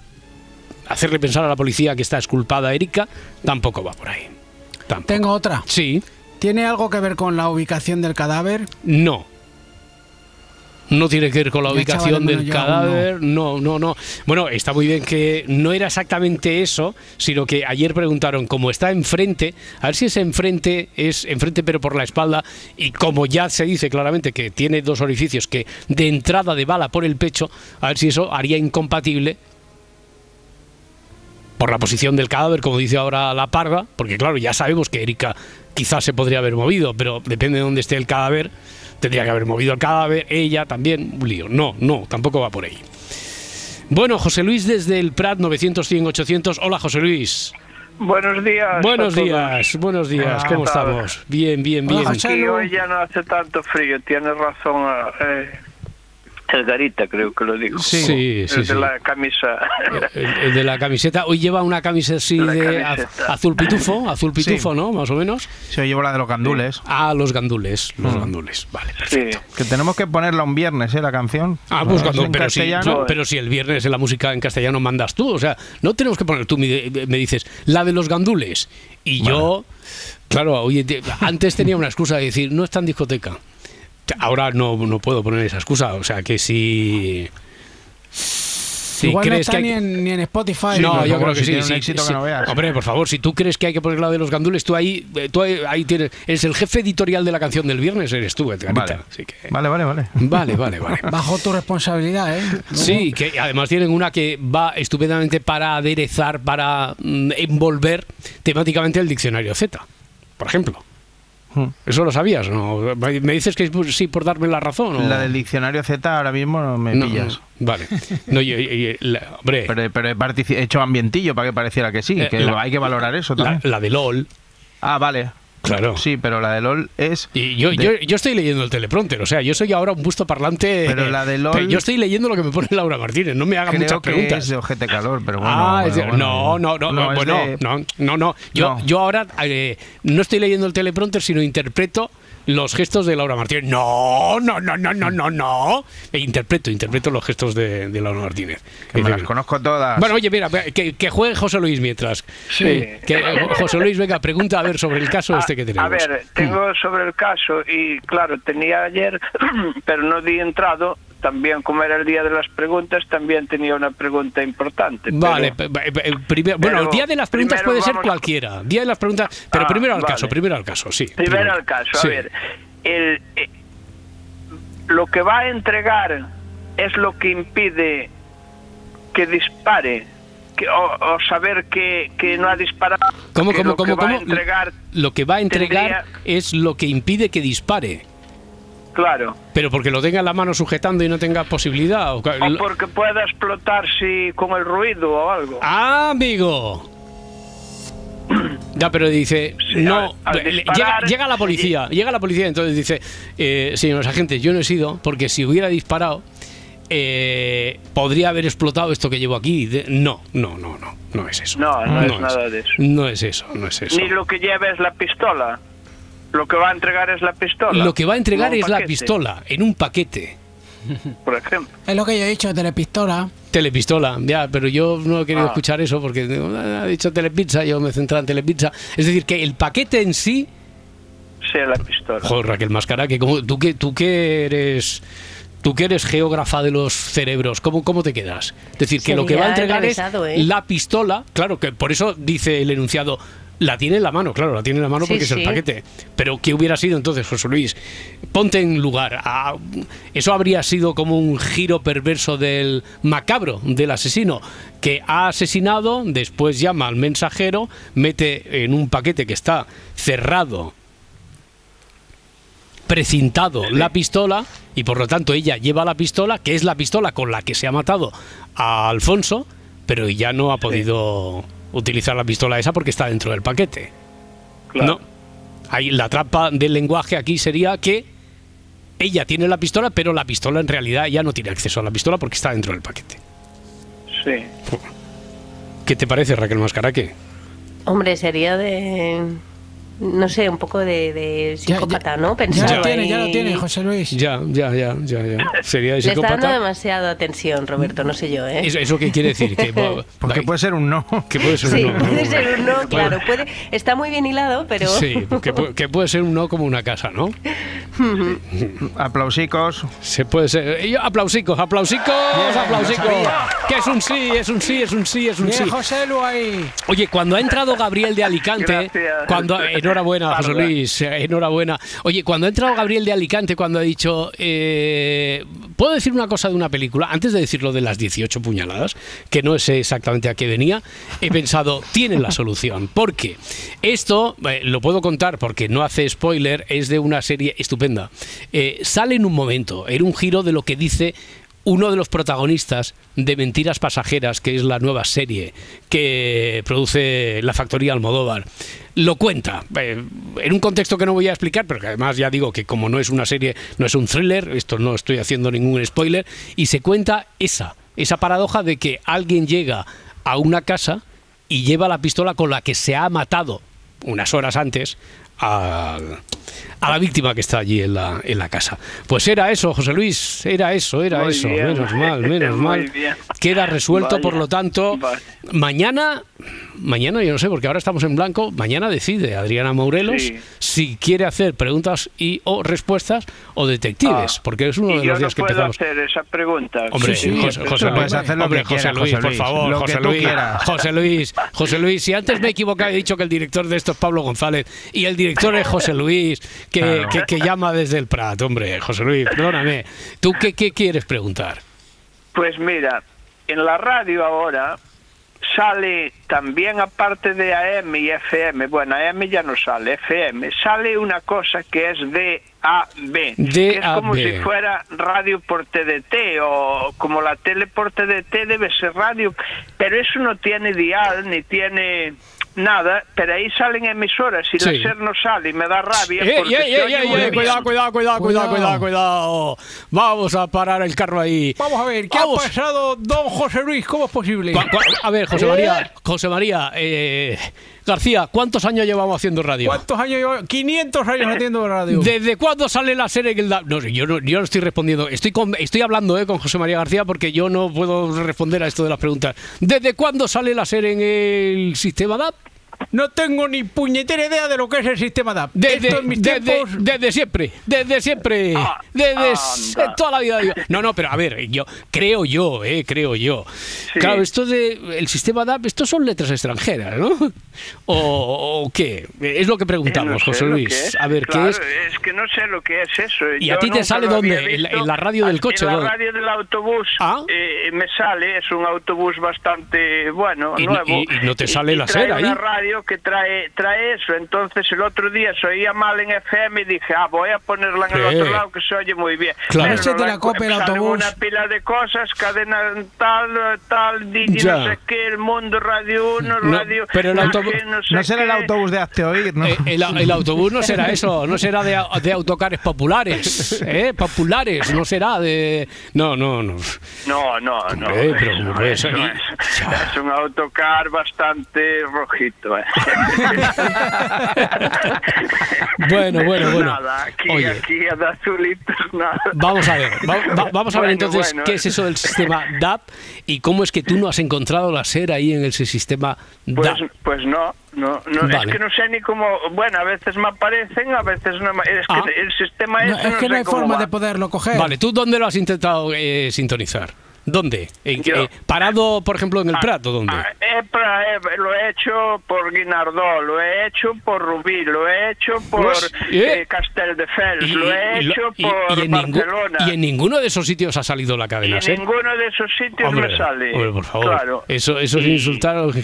hacerle pensar a la policía que está esculpada Erika, tampoco va por ahí. Tampoco. Tengo otra. Sí, ¿Tiene algo que ver con la ubicación del cadáver? no. No tiene que ver con la ubicación del cadáver, no, no, no. Bueno, está muy bien que no era exactamente eso, sino que ayer preguntaron cómo está enfrente, a ver si ese enfrente es enfrente pero por la espalda y como ya se dice claramente que tiene dos orificios que de entrada de bala por el pecho, a ver si eso haría incompatible por la posición del cadáver, como dice ahora la parda, porque claro, ya sabemos que Erika quizás se podría haber movido, pero depende de dónde esté el cadáver, tendría que haber movido el cadáver, ella también, un lío. No, no, tampoco va por ahí. Bueno, José Luis desde el Prat 900 100 800. Hola, José Luis. Buenos días. Buenos días, buenos días. Ah, ¿Cómo estamos? Bien, bien, bien. Aquí hoy ya no hace tanto frío, tienes razón. eh, el Garita creo que lo dijo. Sí. Sí, el sí, de sí. la camisa. El, el de la camiseta, hoy lleva una camisa así La de camiseta. az- azul pitufo, azul pitufo, ¿no? Más o menos. Se llevo la de los gandules. Ah, los gandules, los Mm. gandules, vale. Que tenemos que ponerla un viernes, ¿eh? La canción. Ah, pues cuando, en pero, si, no, pero si el viernes en la música en castellano mandas tú, o sea, no tenemos que poner tú, me, me dices, la de los gandules. Y yo, claro, oye, te- antes tenía una excusa de decir, no está en discoteca. Ahora no, no puedo poner esa excusa, o sea, que si... Si Igual no está que hay ni, en, ni en Spotify. no, yo creo que si sí. tiene un sí, éxito sí. que no veas. Hombre, por favor, si tú crees que hay que poner la de los gandules, tú ahí, eh, tú ahí, ahí tienes, eres el jefe editorial de la canción del viernes, eres tú, Edgarita. Vale. Así que- Vale, vale, vale. Vale, vale, vale. Bajo tu responsabilidad, ¿eh? Sí, que además tienen una que va estupendamente para aderezar, para mm, envolver temáticamente el diccionario Z, por ejemplo. ¿Eso lo sabías? ¿no? ¿Me dices que sí por darme la razón? o- La del diccionario Z ahora mismo no me No, pillas. Vale. No, yo- yo- yo- la- hombre, Pero, pero he, hecho ambientillo para que pareciera que sí, Eh, que la- hay que valorar eso la, también. la de LOL. Ah, vale. Claro. Sí, pero la de LOL es. Y yo, de- yo, yo estoy leyendo el teleprompter, o sea, yo soy ahora un busto parlante. Pero la de LOL- pero Yo estoy leyendo lo que me pone Laura Martínez, no me hagan Creo muchas que preguntas. es de ojete calor, pero bueno. ah, bueno, es de- bueno. no, no, no, es bueno, de- no, no, no. Yo, No. yo ahora eh, no estoy leyendo el teleprompter, sino interpreto los gestos de Laura Martínez. No, no, no, no, no, no, no. E interpreto, interpreto los gestos de, de Laura Martínez. Que me las conozco todas. Bueno, oye, mira, que, que juegue José Luis mientras. Sí. Eh, Que, José Luis, venga, pregunta a ver sobre el caso este que tenemos. A ver, tengo sobre el caso y claro, tenía ayer, pero no di entrado. También, como era el día de las preguntas, también tenía una pregunta importante. Vale, pero- pe- pe- pe- primero- bueno, el día de las preguntas puede ser cualquiera. Día de las preguntas, pero Ah, primero al vale. caso, primero al caso, sí. Primero al caso, a Sí. ver, el, eh, lo que va a entregar es lo que impide que dispare, que, o, o saber que, que no ha disparado. ¿Cómo, que cómo, lo cómo, que va a cómo? entregar, Lo que va a entregar tendría- es lo que impide que dispare. Claro, Pero porque lo tenga en la mano sujetando y no tenga posibilidad. o porque pueda explotar si con el ruido o algo. ¡Ah, amigo! Ya, pero dice, no, al le- disparar- llega, llega la policía, llega la policía, entonces dice, eh, señores agentes, yo no he sido, porque si hubiera disparado, eh, podría haber explotado esto que llevo aquí. De- no, no, no, no, no es eso. No, no es nada de eso. No es eso, no es eso. Ni lo que lleva es la pistola. Lo que va a entregar es la pistola. Lo que va a entregar es la pistola, en un paquete. Por ejemplo. Es lo que yo he dicho, telepistola. Telepistola, ya, pero yo no he querido Ah. escuchar eso porque "Ah, ha dicho Telepizza, yo me centré en Telepizza. Es decir, que el paquete en sí, Sí, la pistola. joder, Raquel Mascara, que como, tú que tú que eres tú que eres geógrafa de los cerebros, ¿cómo, cómo te quedas? Es decir, que lo que va a entregar es ¿eh? la pistola, claro, que por eso dice el enunciado, la tiene en la mano, claro, la tiene en la mano Sí, porque es el paquete. Pero ¿qué hubiera sido entonces, José Luis? Ponte en lugar. a- eso habría sido como un giro perverso del macabro, del asesino, que ha asesinado, después llama al mensajero, mete en un paquete que está cerrado precintado la pistola y por lo tanto ella lleva la pistola, que es la pistola con la que se ha matado a Alfonso, pero ya no ha podido utilizar la pistola esa porque está dentro del paquete. No. Ahí la trampa del lenguaje aquí sería que ella tiene la pistola, pero la pistola en realidad ya no tiene acceso a la pistola porque está dentro del paquete. Sí. ¿Qué te parece, Raquel Mascaraque? Hombre, sería de. No sé, un poco de, de psicópata, ¿no? Ya Pensar lo tiene, ya lo tiene, José Luis. Ya, ya, ya, ya, ya. Sería de Le está dando psicópata. demasiada tensión, Roberto, no sé yo, ¿eh? ¿Eso, eso qué quiere decir? Que, Porque puede ser un no. que puede ser Sí, un no. puede ser un no, claro. Puede, está muy bien hilado, pero. Sí, que, pu- que puede ser un no como una casa, ¿no? Aplausicos. Se puede ser. yo, aplausicos, aplausicos, Bien, aplausicos. Que es un sí, es un sí, es un sí, es un Bien, sí. José Lu ahí. Oye, cuando ha entrado Gabriel de Alicante, Gracias. cuando enhorabuena, José. Luis, eh, enhorabuena. Oye, cuando ha entrado Gabriel de Alicante, cuando ha dicho, eh, puedo decir una cosa de una película, antes de decir lo de las 18 puñaladas, que no sé exactamente a qué venía, he pensado, tiene la solución. Porque esto, eh, lo puedo contar porque no hace spoiler, es de una serie estupenda. Eh, sale en un momento, en un giro de lo que dice uno de los protagonistas de Mentiras Pasajeras, que es la nueva serie que produce la factoría Almodóvar, lo cuenta eh, en un contexto que no voy a explicar, pero que además ya digo que como no es una serie, no es un thriller, esto no estoy haciendo ningún spoiler, y se cuenta esa, esa paradoja de que alguien llega a una casa y lleva la pistola con la que se ha matado unas horas antes al- a la víctima que está allí en la, en la casa. Pues era eso, José Luis, era eso, era Muy eso, bien. menos mal, menos Muy mal. bien. Queda resuelto, Vaya, por lo tanto, vaya. mañana, mañana yo no sé, porque ahora estamos en blanco, mañana decide Adriana Maurelos Sí. si quiere hacer preguntas y o respuestas o detectives, Ah. porque es uno y de los no días que puedo empezamos. hacer esa pregunta. Hombre, Sí, sí, José, Luis, hacer lo hombre, que José quieras, Luis, José por favor, lo que José Luis. José Luis, José Luis, si antes me he equivocado he dicho que el director de esto es Pablo González y el director es José Luis, que, Claro. que, que llama desde el Prat, hombre, José Luis, perdóname. ¿Tú qué, qué quieres preguntar? Pues mira, en la radio ahora sale también aparte de AM y FM, bueno, AM ya no sale, FM, sale una cosa que es DAB, que es como si fuera radio por TDT o como la tele por TDT debe ser radio, pero eso no tiene dial ni tiene nada, pero ahí salen emisoras y Sí. la SER no sale y me da rabia ¡Eh, porque eh, eh, eh, eh, cuidado, cuidado, cuidado, cuidado, cuidado, cuidado! Vamos a parar el carro ahí. Vamos a ver, ¿qué Vamos. ha pasado, don José Luis? ¿Cómo es posible? A ver, José ¿Eh? María, José María, eh, García, ¿cuántos años llevamos haciendo radio? ¿Cuántos años llevo? 500 años haciendo radio. ¿Desde cuándo sale la serie en el da- No sé, yo no, yo no estoy respondiendo. Estoy, con- estoy hablando eh, con José María García porque yo no puedo responder a esto de las preguntas. ¿Desde cuándo sale la serie en el sistema DAP? No tengo ni puñetera idea de lo que es el sistema DAP. Desde, Esto en mis desde, tiempos... desde siempre, desde siempre, desde s- anda. toda la vida. No, no, pero a ver, yo creo yo, eh, creo yo. Claro, esto de el sistema DAP, esto son letras extranjeras, ¿no? ¿O, o qué? Es lo que Eh, preguntamos, no sé José Luis. A ver, Claro, ¿qué es? Es que no sé lo que es eso. ¿Y Yo a ti te sale dónde? ¿En la- visto. en la radio del coche, En la radio del autobús Ah. eh, me sale, es un autobús bastante bueno, Y nuevo. y- y no te sale la SER ahí. Radio que trae, trae eso. Entonces el otro día se oía mal en FM y dije, ah, voy a ponerla en el Sí. otro lado que se oye muy bien. Claro. Pero Ese te la encu- copia el autobús. una pila de cosas, cadena tal, tal, Ya. no sé qué, el mundo, Radio 1, No, Radio... pero el no autobús- no sé No será el qué. autobús de Hazte Oír, ¿no? Eh, el, el autobús no será eso, no será de, de autocares populares, ¿eh? Populares, no será de... No, no, no. No, no, no. Hombre, pero, eso eso- no es. Es un autocar bastante rojito. Bueno. Bueno, bueno, bueno. Nada, aquí, Oye. aquí de azulitos nada. Vamos a ver, va- va- vamos a ver Bueno, entonces bueno. qué es eso del sistema DAP y cómo es que tú no has encontrado la SER ahí en ese sistema Pues, DAP. pues no, no, no Vale. es que no sé ni cómo, bueno, a veces me aparecen, a veces no me, es que Ah. el sistema No, ese es que no sé hay forma va. de poderlo coger. Vale, ¿tú dónde lo has intentado eh, sintonizar? ¿Dónde? ¿En, Yo. eh, ¿Parado, por ejemplo, en el Prato? ¿Dónde? Ah, he pra- he- lo he hecho por Guinardó, lo he hecho por Rubí, lo he hecho por Pues, ¿eh? eh, Castelldefels, Y- lo he hecho y- por y en ningú- Barcelona. y en ninguno de esos sitios ha salido la cadena en SER. ninguno de esos sitios Hombre, me sale. hombre, por favor. Claro. Eso, eso es insultar a los,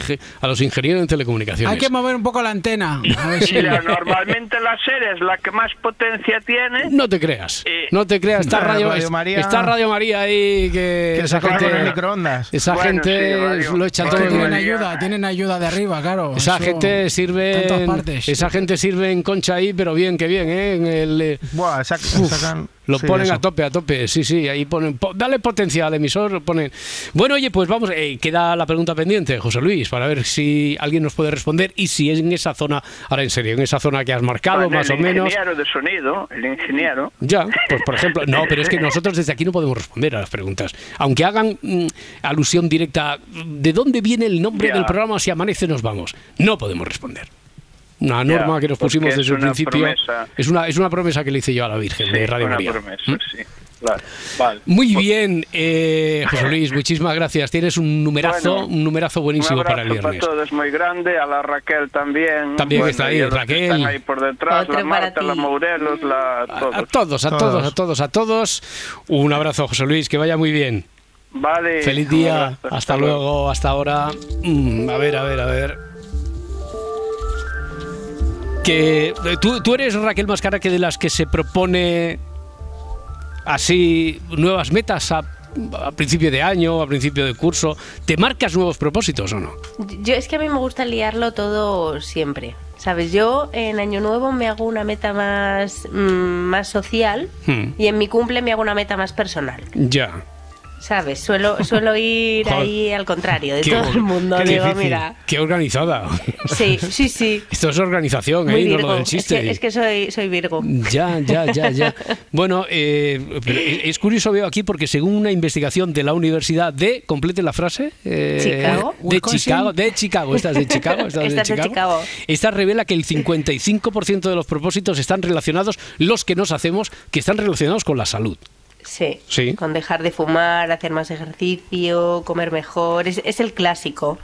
a los ingenieros en telecomunicaciones. Hay que mover un poco la antena. A ver si... Mira, normalmente la SER es la que más potencia tiene. No te creas, Eh, no te creas. Está Radio, Radio María- está Radio María ahí que, Que esa se gente, el microondas. esa Bueno, gente sí, lo echa todo. en tienen ayuda, tienen ayuda de arriba, claro. Esa eso- gente sirve, en esa gente sirve en concha ahí, pero bien, que bien, ¿eh? En el, eh, Buah, sac- sacan- Lo sí, ponen eso. a tope, a tope, sí, sí, ahí ponen, po- dale potencia al emisor, ponen. Bueno, oye, pues vamos, eh, queda la pregunta pendiente, José Luis, para ver si alguien nos puede responder y si es en esa zona, ahora en serio, en esa zona que has marcado, Bueno, más el o menos. ingeniero de sonido, el ingeniero. Ya, pues por ejemplo, no, pero es que nosotros desde aquí no podemos responder a las preguntas. Aunque hagan mm, alusión directa, ¿de dónde viene el nombre Ya. del programa si amanece nos vamos? No podemos responder. Una norma Ya, que nos pusimos es desde el principio. promesa. Es una, es una promesa que le hice yo a la Virgen de Radio una María. promesa, ¿Mm? sí. Claro. Vale. Muy bien, eh, José Luis, muchísimas gracias. Tienes un numerazo, Bueno, un numerazo Un buenísimo abrazo para el para viernes. todos muy grande, a la Raquel también. También está ahí, a Raquel. Están ahí por detrás, Otro la para Marta, ti. la Mourelos, la, todos. A todos, a todos, a todos, a todos. Un abrazo, José Luis, que vaya muy bien. Vale. Feliz un día, abrazo, hasta luego, hasta ahora. Mm, a ver, a ver, a ver. Que eh, tú, tú eres Raquel Mascara que de las que se propone así nuevas metas a, a principio de año, a principio de curso. ¿Te marcas nuevos propósitos o no? Yo es que a mí me gusta liarlo todo siempre. ¿Sabes? Yo en Año Nuevo me hago una meta más, mm, más social Hmm, y en mi cumple me hago una meta más personal. ya. ¿Sabes? Suelo, suelo ir Joder. ahí al contrario de Qué todo el mundo. qué Digo, difícil, mira. Qué organizada. Sí, sí, sí. Esto es organización, Muy ¿eh? No Virgo. lo del Es chiste. que, es que soy, soy Virgo. Ya, ya, ya, ya. Bueno, eh, es curioso veo aquí porque según una investigación de la Universidad de, complete la frase, eh, Chicago. de Wisconsin. Chicago, de Chicago, esta es de Chicago, esta es Esta es de Chicago. Esta revela que el 55% de los propósitos están relacionados, los que nos hacemos, que están relacionados con la salud. Sí. Sí. Con dejar de fumar, hacer más ejercicio, comer mejor. Es, es el clásico.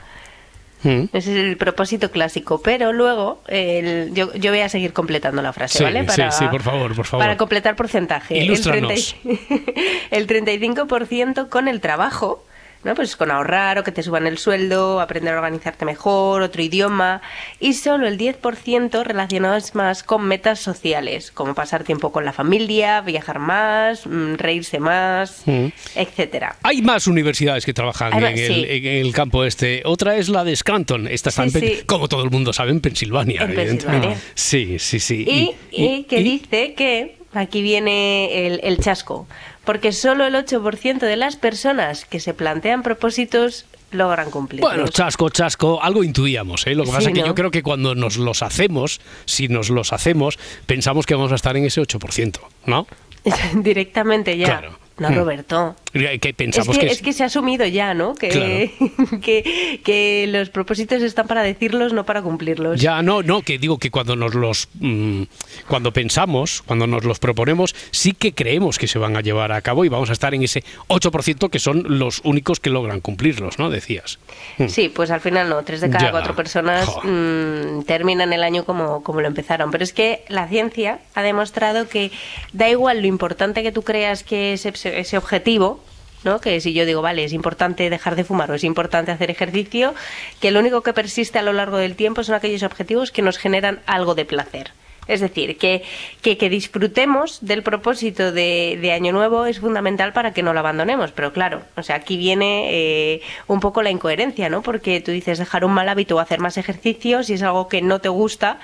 Mm. Ese es el propósito clásico. Pero luego, el- yo, yo voy a seguir completando la frase, Sí, ¿vale? sí, sí, por favor, por favor. Para completar porcentaje. El, Ilústranos. 30 el 35% con el trabajo. ¿No? Pues con ahorrar o que te suban el sueldo, aprender a organizarte mejor, otro idioma, y solo el 10% relacionados más con metas sociales, como pasar tiempo con la familia, viajar más, mm, reírse más, Mm. etcétera. Hay más universidades que trabajan en, más, el, sí. en el campo este. Otra es la de Scranton. Esta está, Sí, en sí. como todo el mundo sabe, en Pensilvania. En evidentemente. Pensilvania. Sí, sí, sí. Y, y que dice que aquí viene el, el chasco, porque solo el 8% de las personas que se plantean propósitos logran cumplirlos. Bueno, chasco, chasco, algo intuíamos, ¿eh? Lo que Sí, pasa es que ¿no? yo creo que cuando nos los hacemos, si nos los hacemos, pensamos que vamos a estar en ese 8%, ¿no? Directamente ya. Claro. No, Hmm. Roberto. Es que, que, es que se ha asumido ya, ¿no? Que, que, que los propósitos están para decirlos, no para cumplirlos. Ya, no, no, que digo que cuando nos los mm, cuando pensamos, cuando nos los proponemos, sí que creemos que se van a llevar a cabo y vamos a estar en ese 8% que son los únicos que logran cumplirlos, ¿no? Decías. Mm. Sí, pues al final no. Tres de cada Ya. cuatro personas mm, terminan el año como, como lo empezaron. Pero es que la ciencia ha demostrado que da igual lo importante que tú creas que es ese, objetivo, ¿no? Que si yo digo, vale, es importante dejar de fumar o es importante hacer ejercicio, que lo único que persiste a lo largo del tiempo son aquellos objetivos que nos generan algo de placer. Es decir, que, que, disfrutemos del propósito de, de Año Nuevo es fundamental para que no lo abandonemos. Pero claro, o sea, aquí viene eh, un poco la incoherencia, ¿no? Porque tú dices dejar un mal hábito o hacer más ejercicio, si es algo que no te gusta,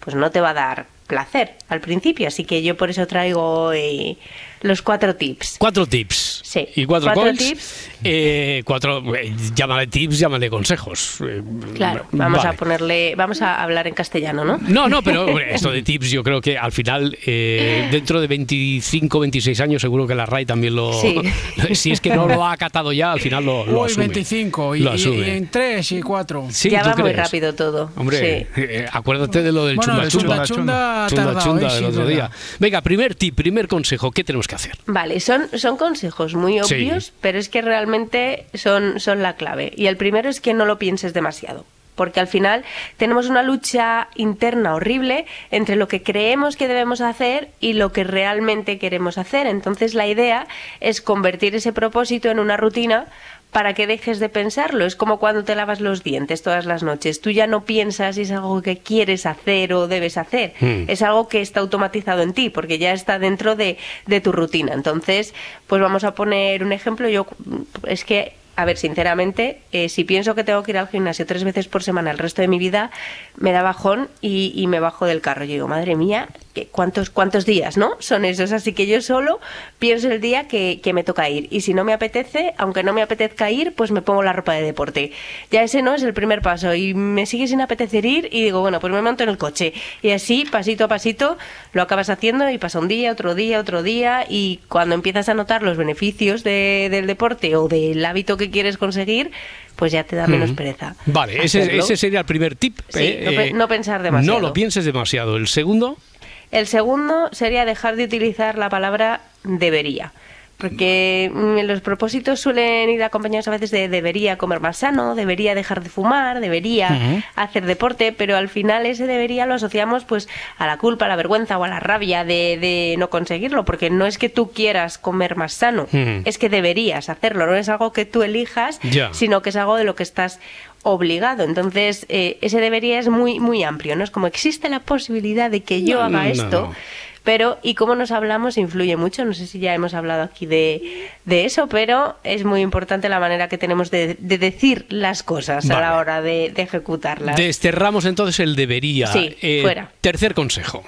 pues no te va a dar placer al principio. Así que yo por eso traigo eh, los cuatro tips. Cuatro tips. Sí. Y cuatro, Cuatro calls. tips. Eh, cuatro, eh, llámale tips, llámale consejos. Eh, Claro, vamos vale. a ponerle, vamos a hablar en castellano, ¿no? No, no, pero esto de tips yo creo que al final, eh, dentro de 25, 26 años, seguro que la RAI también lo... Sí. si es que no lo ha acatado ya, al final lo, lo Uy, asume. 25 y, Lo asume. y en 3 y 4. Sí, ya ¿tú va muy crees? rápido todo. Hombre, Sí. eh, acuérdate de lo del Bueno, chunda chunda. chunda chunda ha Chunda tardado, chunda ¿eh? del Sí, otro día. Venga, primer tip, primer consejo, ¿qué tenemos que hacer? Vale, son, son consejos muy Sí. obvios, pero es que realmente son, son la clave. Y el primero es que no lo pienses demasiado. Porque al final tenemos una lucha interna horrible entre lo que creemos que debemos hacer y lo que realmente queremos hacer. Entonces la idea es convertir ese propósito en una rutina para que dejes de pensarlo. Es como cuando te lavas los dientes todas las noches. Tú ya no piensas si es algo que quieres hacer o debes hacer. Hmm. Es algo que está automatizado en ti porque ya está dentro de, de tu rutina. Entonces, pues vamos a poner un ejemplo. Yo es que a ver, sinceramente, eh, si pienso que tengo que ir al gimnasio tres veces por semana el resto de mi vida, me da bajón y, y me bajo del carro. Yo digo, madre mía, ¿qué- ¿cuántos, ¿cuántos días, no? Son esos. Así que yo solo pienso el día que, que me toca ir. Y si no me apetece, aunque no me apetezca ir, pues me pongo la ropa de deporte. Ya ese no es el primer paso. Y me sigue sin apetecer ir y digo, bueno, pues me monto en el coche. Y así, pasito a pasito, lo acabas haciendo y pasa un día, otro día, otro día. Y cuando empiezas a notar los beneficios de- del deporte o del hábito que quieres conseguir, pues ya te da menos Ujú. pereza. Vale, ese, ese sería el primer tip. Sí, eh, no pe- eh, no pensar demasiado. No lo pienses demasiado. El segundo, El segundo sería dejar de utilizar la palabra debería. Porque mm, los propósitos suelen ir acompañados a veces de debería comer más sano, debería dejar de fumar, debería hacer deporte, pero al final ese debería lo asociamos pues a la culpa, a la vergüenza o a la rabia de, de no conseguirlo, porque no es que tú quieras comer más sano, es que deberías hacerlo, no es algo que tú elijas, sino que es algo de lo que estás obligado. Entonces, eh, ese debería es muy, muy amplio, ¿no? Es como existe la posibilidad de que yo No, haga no, esto. no. Pero, y cómo nos hablamos influye mucho. No sé si ya hemos hablado aquí de, de eso, pero es muy importante la manera que tenemos de, de decir las cosas a la hora de, de ejecutarlas. desterramos entonces el debería. Sí, fuera. Tercer consejo.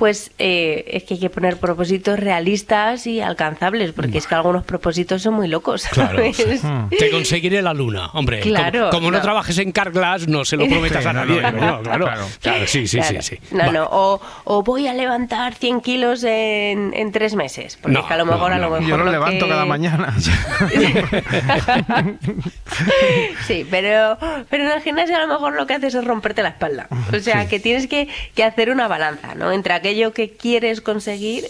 Pues eh, es que hay que poner propósitos realistas y alcanzables, porque es que algunos propósitos son muy locos. Claro. ¿sabes? Te conseguiré la luna, hombre. Como- Claro, como, no. no. trabajes en Carglass, no se lo prometas Sí, a nadie. no, no, claro, claro. Claro, sí, sí, Claro. sí, sí. No, Vale. no, o, o voy a levantar 100 kilos en, en tres meses. Porque No, es que a lo mejor, no, a lo mejor. Yo lo lo levanto que- cada mañana. Sí, pero, pero en el gimnasio a lo mejor lo que haces es romperte la espalda. O sea, Sí. que tienes que, que hacer una balanza, ¿no? Entre aquello que quieres conseguir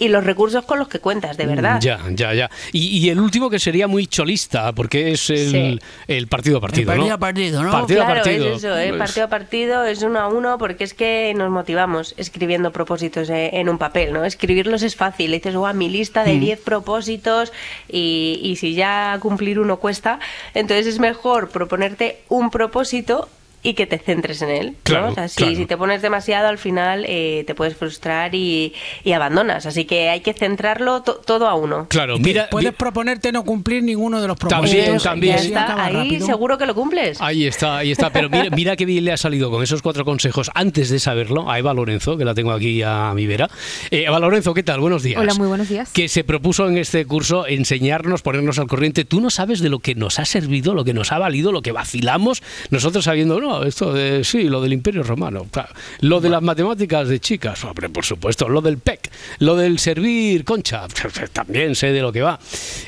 y los recursos con los que cuentas, de verdad. Ya, ya, ya. Y, y el último que sería muy cholista, porque es el, Sí. el partido a partido, partido ¿no? a partido, ¿no? Partido a claro, partido. es eso, ¿eh? Pues- partido a partido es uno a uno porque es que nos motivamos escribiendo propósitos eh, en un papel, ¿no? Escribirlos es fácil, dices, guau, mi lista de Mm. 10 propósitos y, y si ya cumplir uno cuesta, entonces es mejor proponerte un propósito y que te centres en él. ¿no? Claro, O sea, si, claro. si te pones demasiado, al final eh, te puedes frustrar y, y abandonas. Así que hay que centrarlo to- todo a uno. Claro, mira, puedes proponerte no cumplir ninguno de los propósitos. También, también. ya está, ahí rápido. seguro que lo cumples. Ahí está, ahí está. Pero mira, mira qué bien le ha salido con esos cuatro consejos antes de saberlo a Eva Lorenzo, que la tengo aquí a mi vera. Eh, Eva Lorenzo, ¿qué tal? Buenos días. Hola, muy buenos días. Que se propuso en este curso enseñarnos, ponernos al corriente. Tú no sabes de lo que nos ha servido, lo que nos ha valido, lo que vacilamos, nosotros sabiendo, no, esto de, sí, lo del Imperio Romano, claro. lo de las matemáticas de chicas, hombre, por supuesto, lo del PEC, lo del servir concha, también sé de lo que va.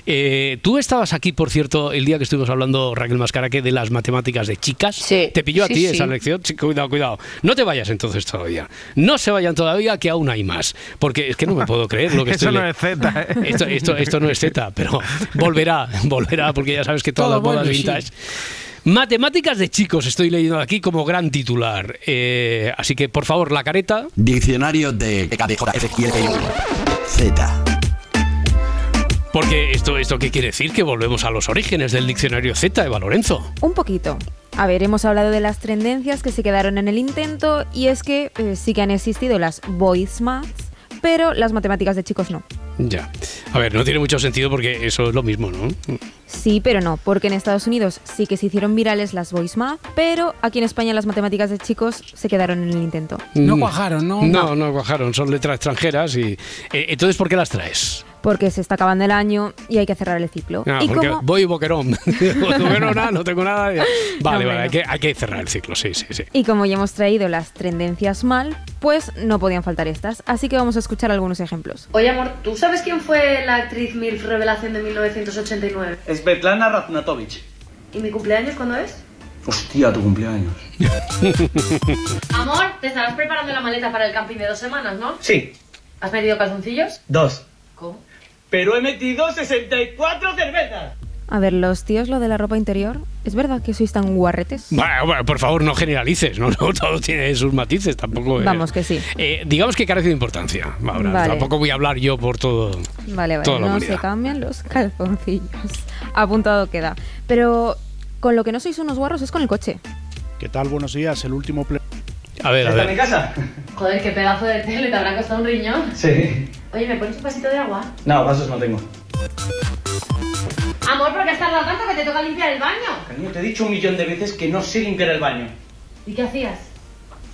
Eh, Tú estabas aquí, por cierto, el día que estuvimos hablando, Raquel Mascaraque, de las matemáticas de chicas. ¿Te pilló a sí, ti sí. esa lección? Sí, cuidado, cuidado. No te vayas entonces todavía. No se vayan todavía, que aún hay más. Porque es que no me puedo creer lo que Eso estoy no le- es Z, ¿eh? Esto, esto, esto no es Z, pero volverá, volverá, porque ya sabes que todas Todo las modas sí. Matemáticas de chicos, estoy leyendo aquí como gran titular. Eh, así que, por favor, la careta. Diccionario de Z. Porque esto, esto ¿qué quiere decir? Que volvemos a los orígenes del diccionario Z, Eva Lorenzo. Un poquito. A ver, hemos hablado de las tendencias que se quedaron en el intento y es que eh, sí que han existido las voice maths, pero las matemáticas de chicos no. Ya. A ver, no tiene mucho sentido porque eso es lo mismo, ¿no? Sí, pero no, porque en Estados Unidos sí que se hicieron virales las Voice Math, pero aquí en España las matemáticas de chicos se quedaron en el intento. No cuajaron, ¿no? No, no cuajaron, son letras extranjeras y... eh, entonces, ¿por qué las traes? Porque se está acabando el año y hay que cerrar el ciclo. Ah, y voy boquerón. no, nada, no tengo nada. Vale, vale, bueno. hay, que, hay que cerrar el ciclo, sí, sí, sí. Y como ya hemos traído las tendencias mal, pues no podían faltar estas. Así que vamos a escuchar algunos ejemplos. Oye, amor, ¿tú sabes quién fue la actriz MILF Revelación de 1989? Svetlana Raznatovich. ¿Y mi cumpleaños cuándo es? Hostia, tu cumpleaños. Amor, te estarás preparando la maleta para el camping de dos semanas, ¿no? Sí, ¿Has metido calzoncillos? dos. Pero he metido 64 cervezas. A ver, los tíos, lo de la ropa interior, ¿es verdad que sois tan guarretes? Bueno, bueno, por favor, no generalices, ¿no? No, todo tiene sus matices, tampoco. eh, Vamos que sí. eh, digamos que carece de importancia. Ahora, Vale. tampoco voy a hablar yo por todo. Vale, vale, Toda la no humanidad. se cambian los calzoncillos. Apuntado queda. Pero con lo que no sois unos guarros es con el coche. ¿Qué tal? Buenos días. El último ple- A ver, a ¿Está en mi casa? Joder, qué pedazo de tele, te habrá costado un riñón. Sí. Oye, ¿me pones un vasito de agua? No, vasos no tengo. Amor, ¿por qué has tardado tanto que te toca limpiar el baño? Cariño, te he dicho un millón de veces que no sé limpiar el baño. ¿Y qué hacías?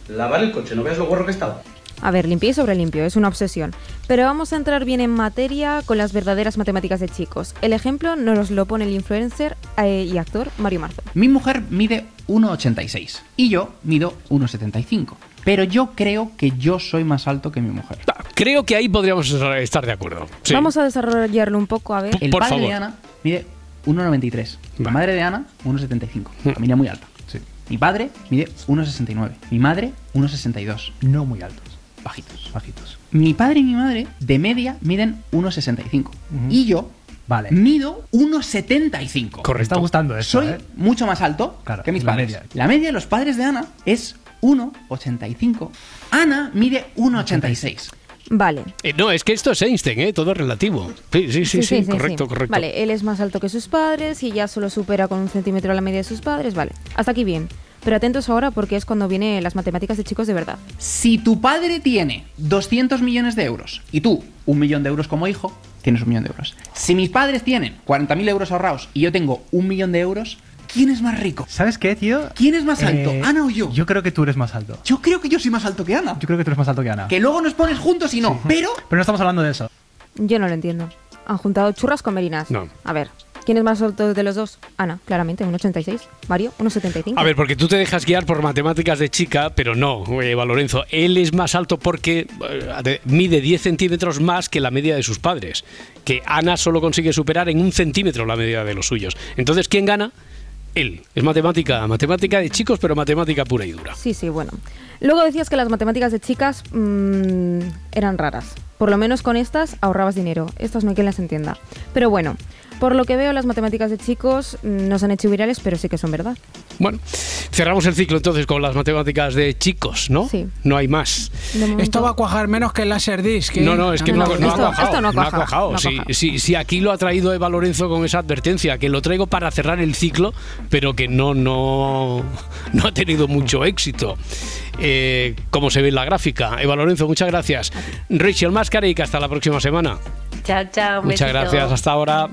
Lavar el coche, ¿no ves lo guarro que estaba? A ver, limpio y sobre limpio, es una obsesión. Pero vamos a entrar bien en materia con las verdaderas matemáticas de chicos. El ejemplo nos lo pone el influencer eh, y actor Mario Marzo. Mi mujer mide 1,86 y yo mido 1,75. Pero yo creo que yo soy más alto que mi mujer. Creo que ahí podríamos estar de acuerdo. Sí. Vamos a desarrollarlo un poco, a ver. El Por padre favor. de Ana mide 1,93. La madre de Ana, 1,75. Familia muy alta. Mi padre mide 1,69. Mi madre, 1,62. No muy altos. Bajitos. Bajitos. Mi padre y mi madre, de media, miden 1,65. Y yo, Vale. mido 1,75. Correcto. Me está gustando eso, Soy ¿eh? mucho más alto Claro, que mis la padres. media. La media de los padres de Ana es 1,85. Ana mide 1,86. Vale. Eh, no, es que esto es Einstein, ¿eh? Todo es relativo. Sí, sí, sí, sí, correcto, correcto. Vale, él es más alto que sus padres y ya solo supera con un centímetro la media de sus padres. Vale, hasta aquí bien. Pero atentos ahora porque es cuando vienen las matemáticas de chicos de verdad. Si tu padre tiene 200 millones de euros y tú un millón de euros como hijo, tienes un millón de euros. Si mis padres tienen 40.000 euros ahorrados y yo tengo un millón de euros, ¿quién es más rico? ¿Sabes qué, tío? ¿Quién es más alto, Eh, Ana o yo? Yo creo que tú eres más alto. Yo creo que yo soy más alto que Ana. Yo creo que tú eres más alto que Ana. Que luego nos pones juntos y no, pero... Pero no estamos hablando de eso. Yo no lo entiendo. Han juntado churras con merinas. No. A ver, ¿quién es más alto de los dos? Ana, claramente, 1,86. Mario, 1,75. A ver, porque tú te dejas guiar por matemáticas de chica, pero no, Eva Lorenzo. Él es más alto porque eh, de- mide 10 centímetros más que la media de sus padres. Que Ana solo consigue superar en un centímetro la media de los suyos. Entonces, ¿quién gana? Él. Es matemática, matemática de chicos, pero matemática pura y dura. Sí, sí, bueno. Luego decías que las matemáticas de chicas mm, eran raras. Por lo menos con estas ahorrabas dinero. Estas no hay quien las entienda. Pero bueno, por lo que veo, las matemáticas de chicos mm, nos han hecho virales, pero sí que son verdad. Bueno, cerramos el ciclo entonces con las matemáticas de chicos, ¿no? Sí. No hay más. Esto va a cuajar menos que el Laserdisc. ¿eh? No, no, es que no, no ha cuajado. esto no ha no ha cuajado, no ha Sí, cuajado. sí, sí, aquí lo ha traído Eva Lorenzo con esa advertencia, que lo traigo para cerrar el ciclo, pero que no, no, no ha tenido mucho éxito. Eh, como se ve en la gráfica. Eva Lorenzo, muchas gracias. Rachel Mascaric, hasta la próxima semana. Chao, chao. un Muchas besito. gracias, hasta ahora.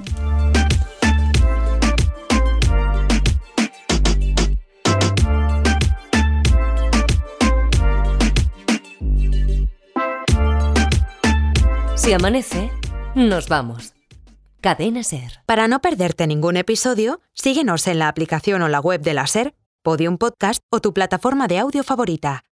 Si amanece, nos vamos. Cadena Ser. Para no perderte ningún episodio, síguenos en la aplicación o la web de la SER, Podium Podcast o tu plataforma de audio favorita.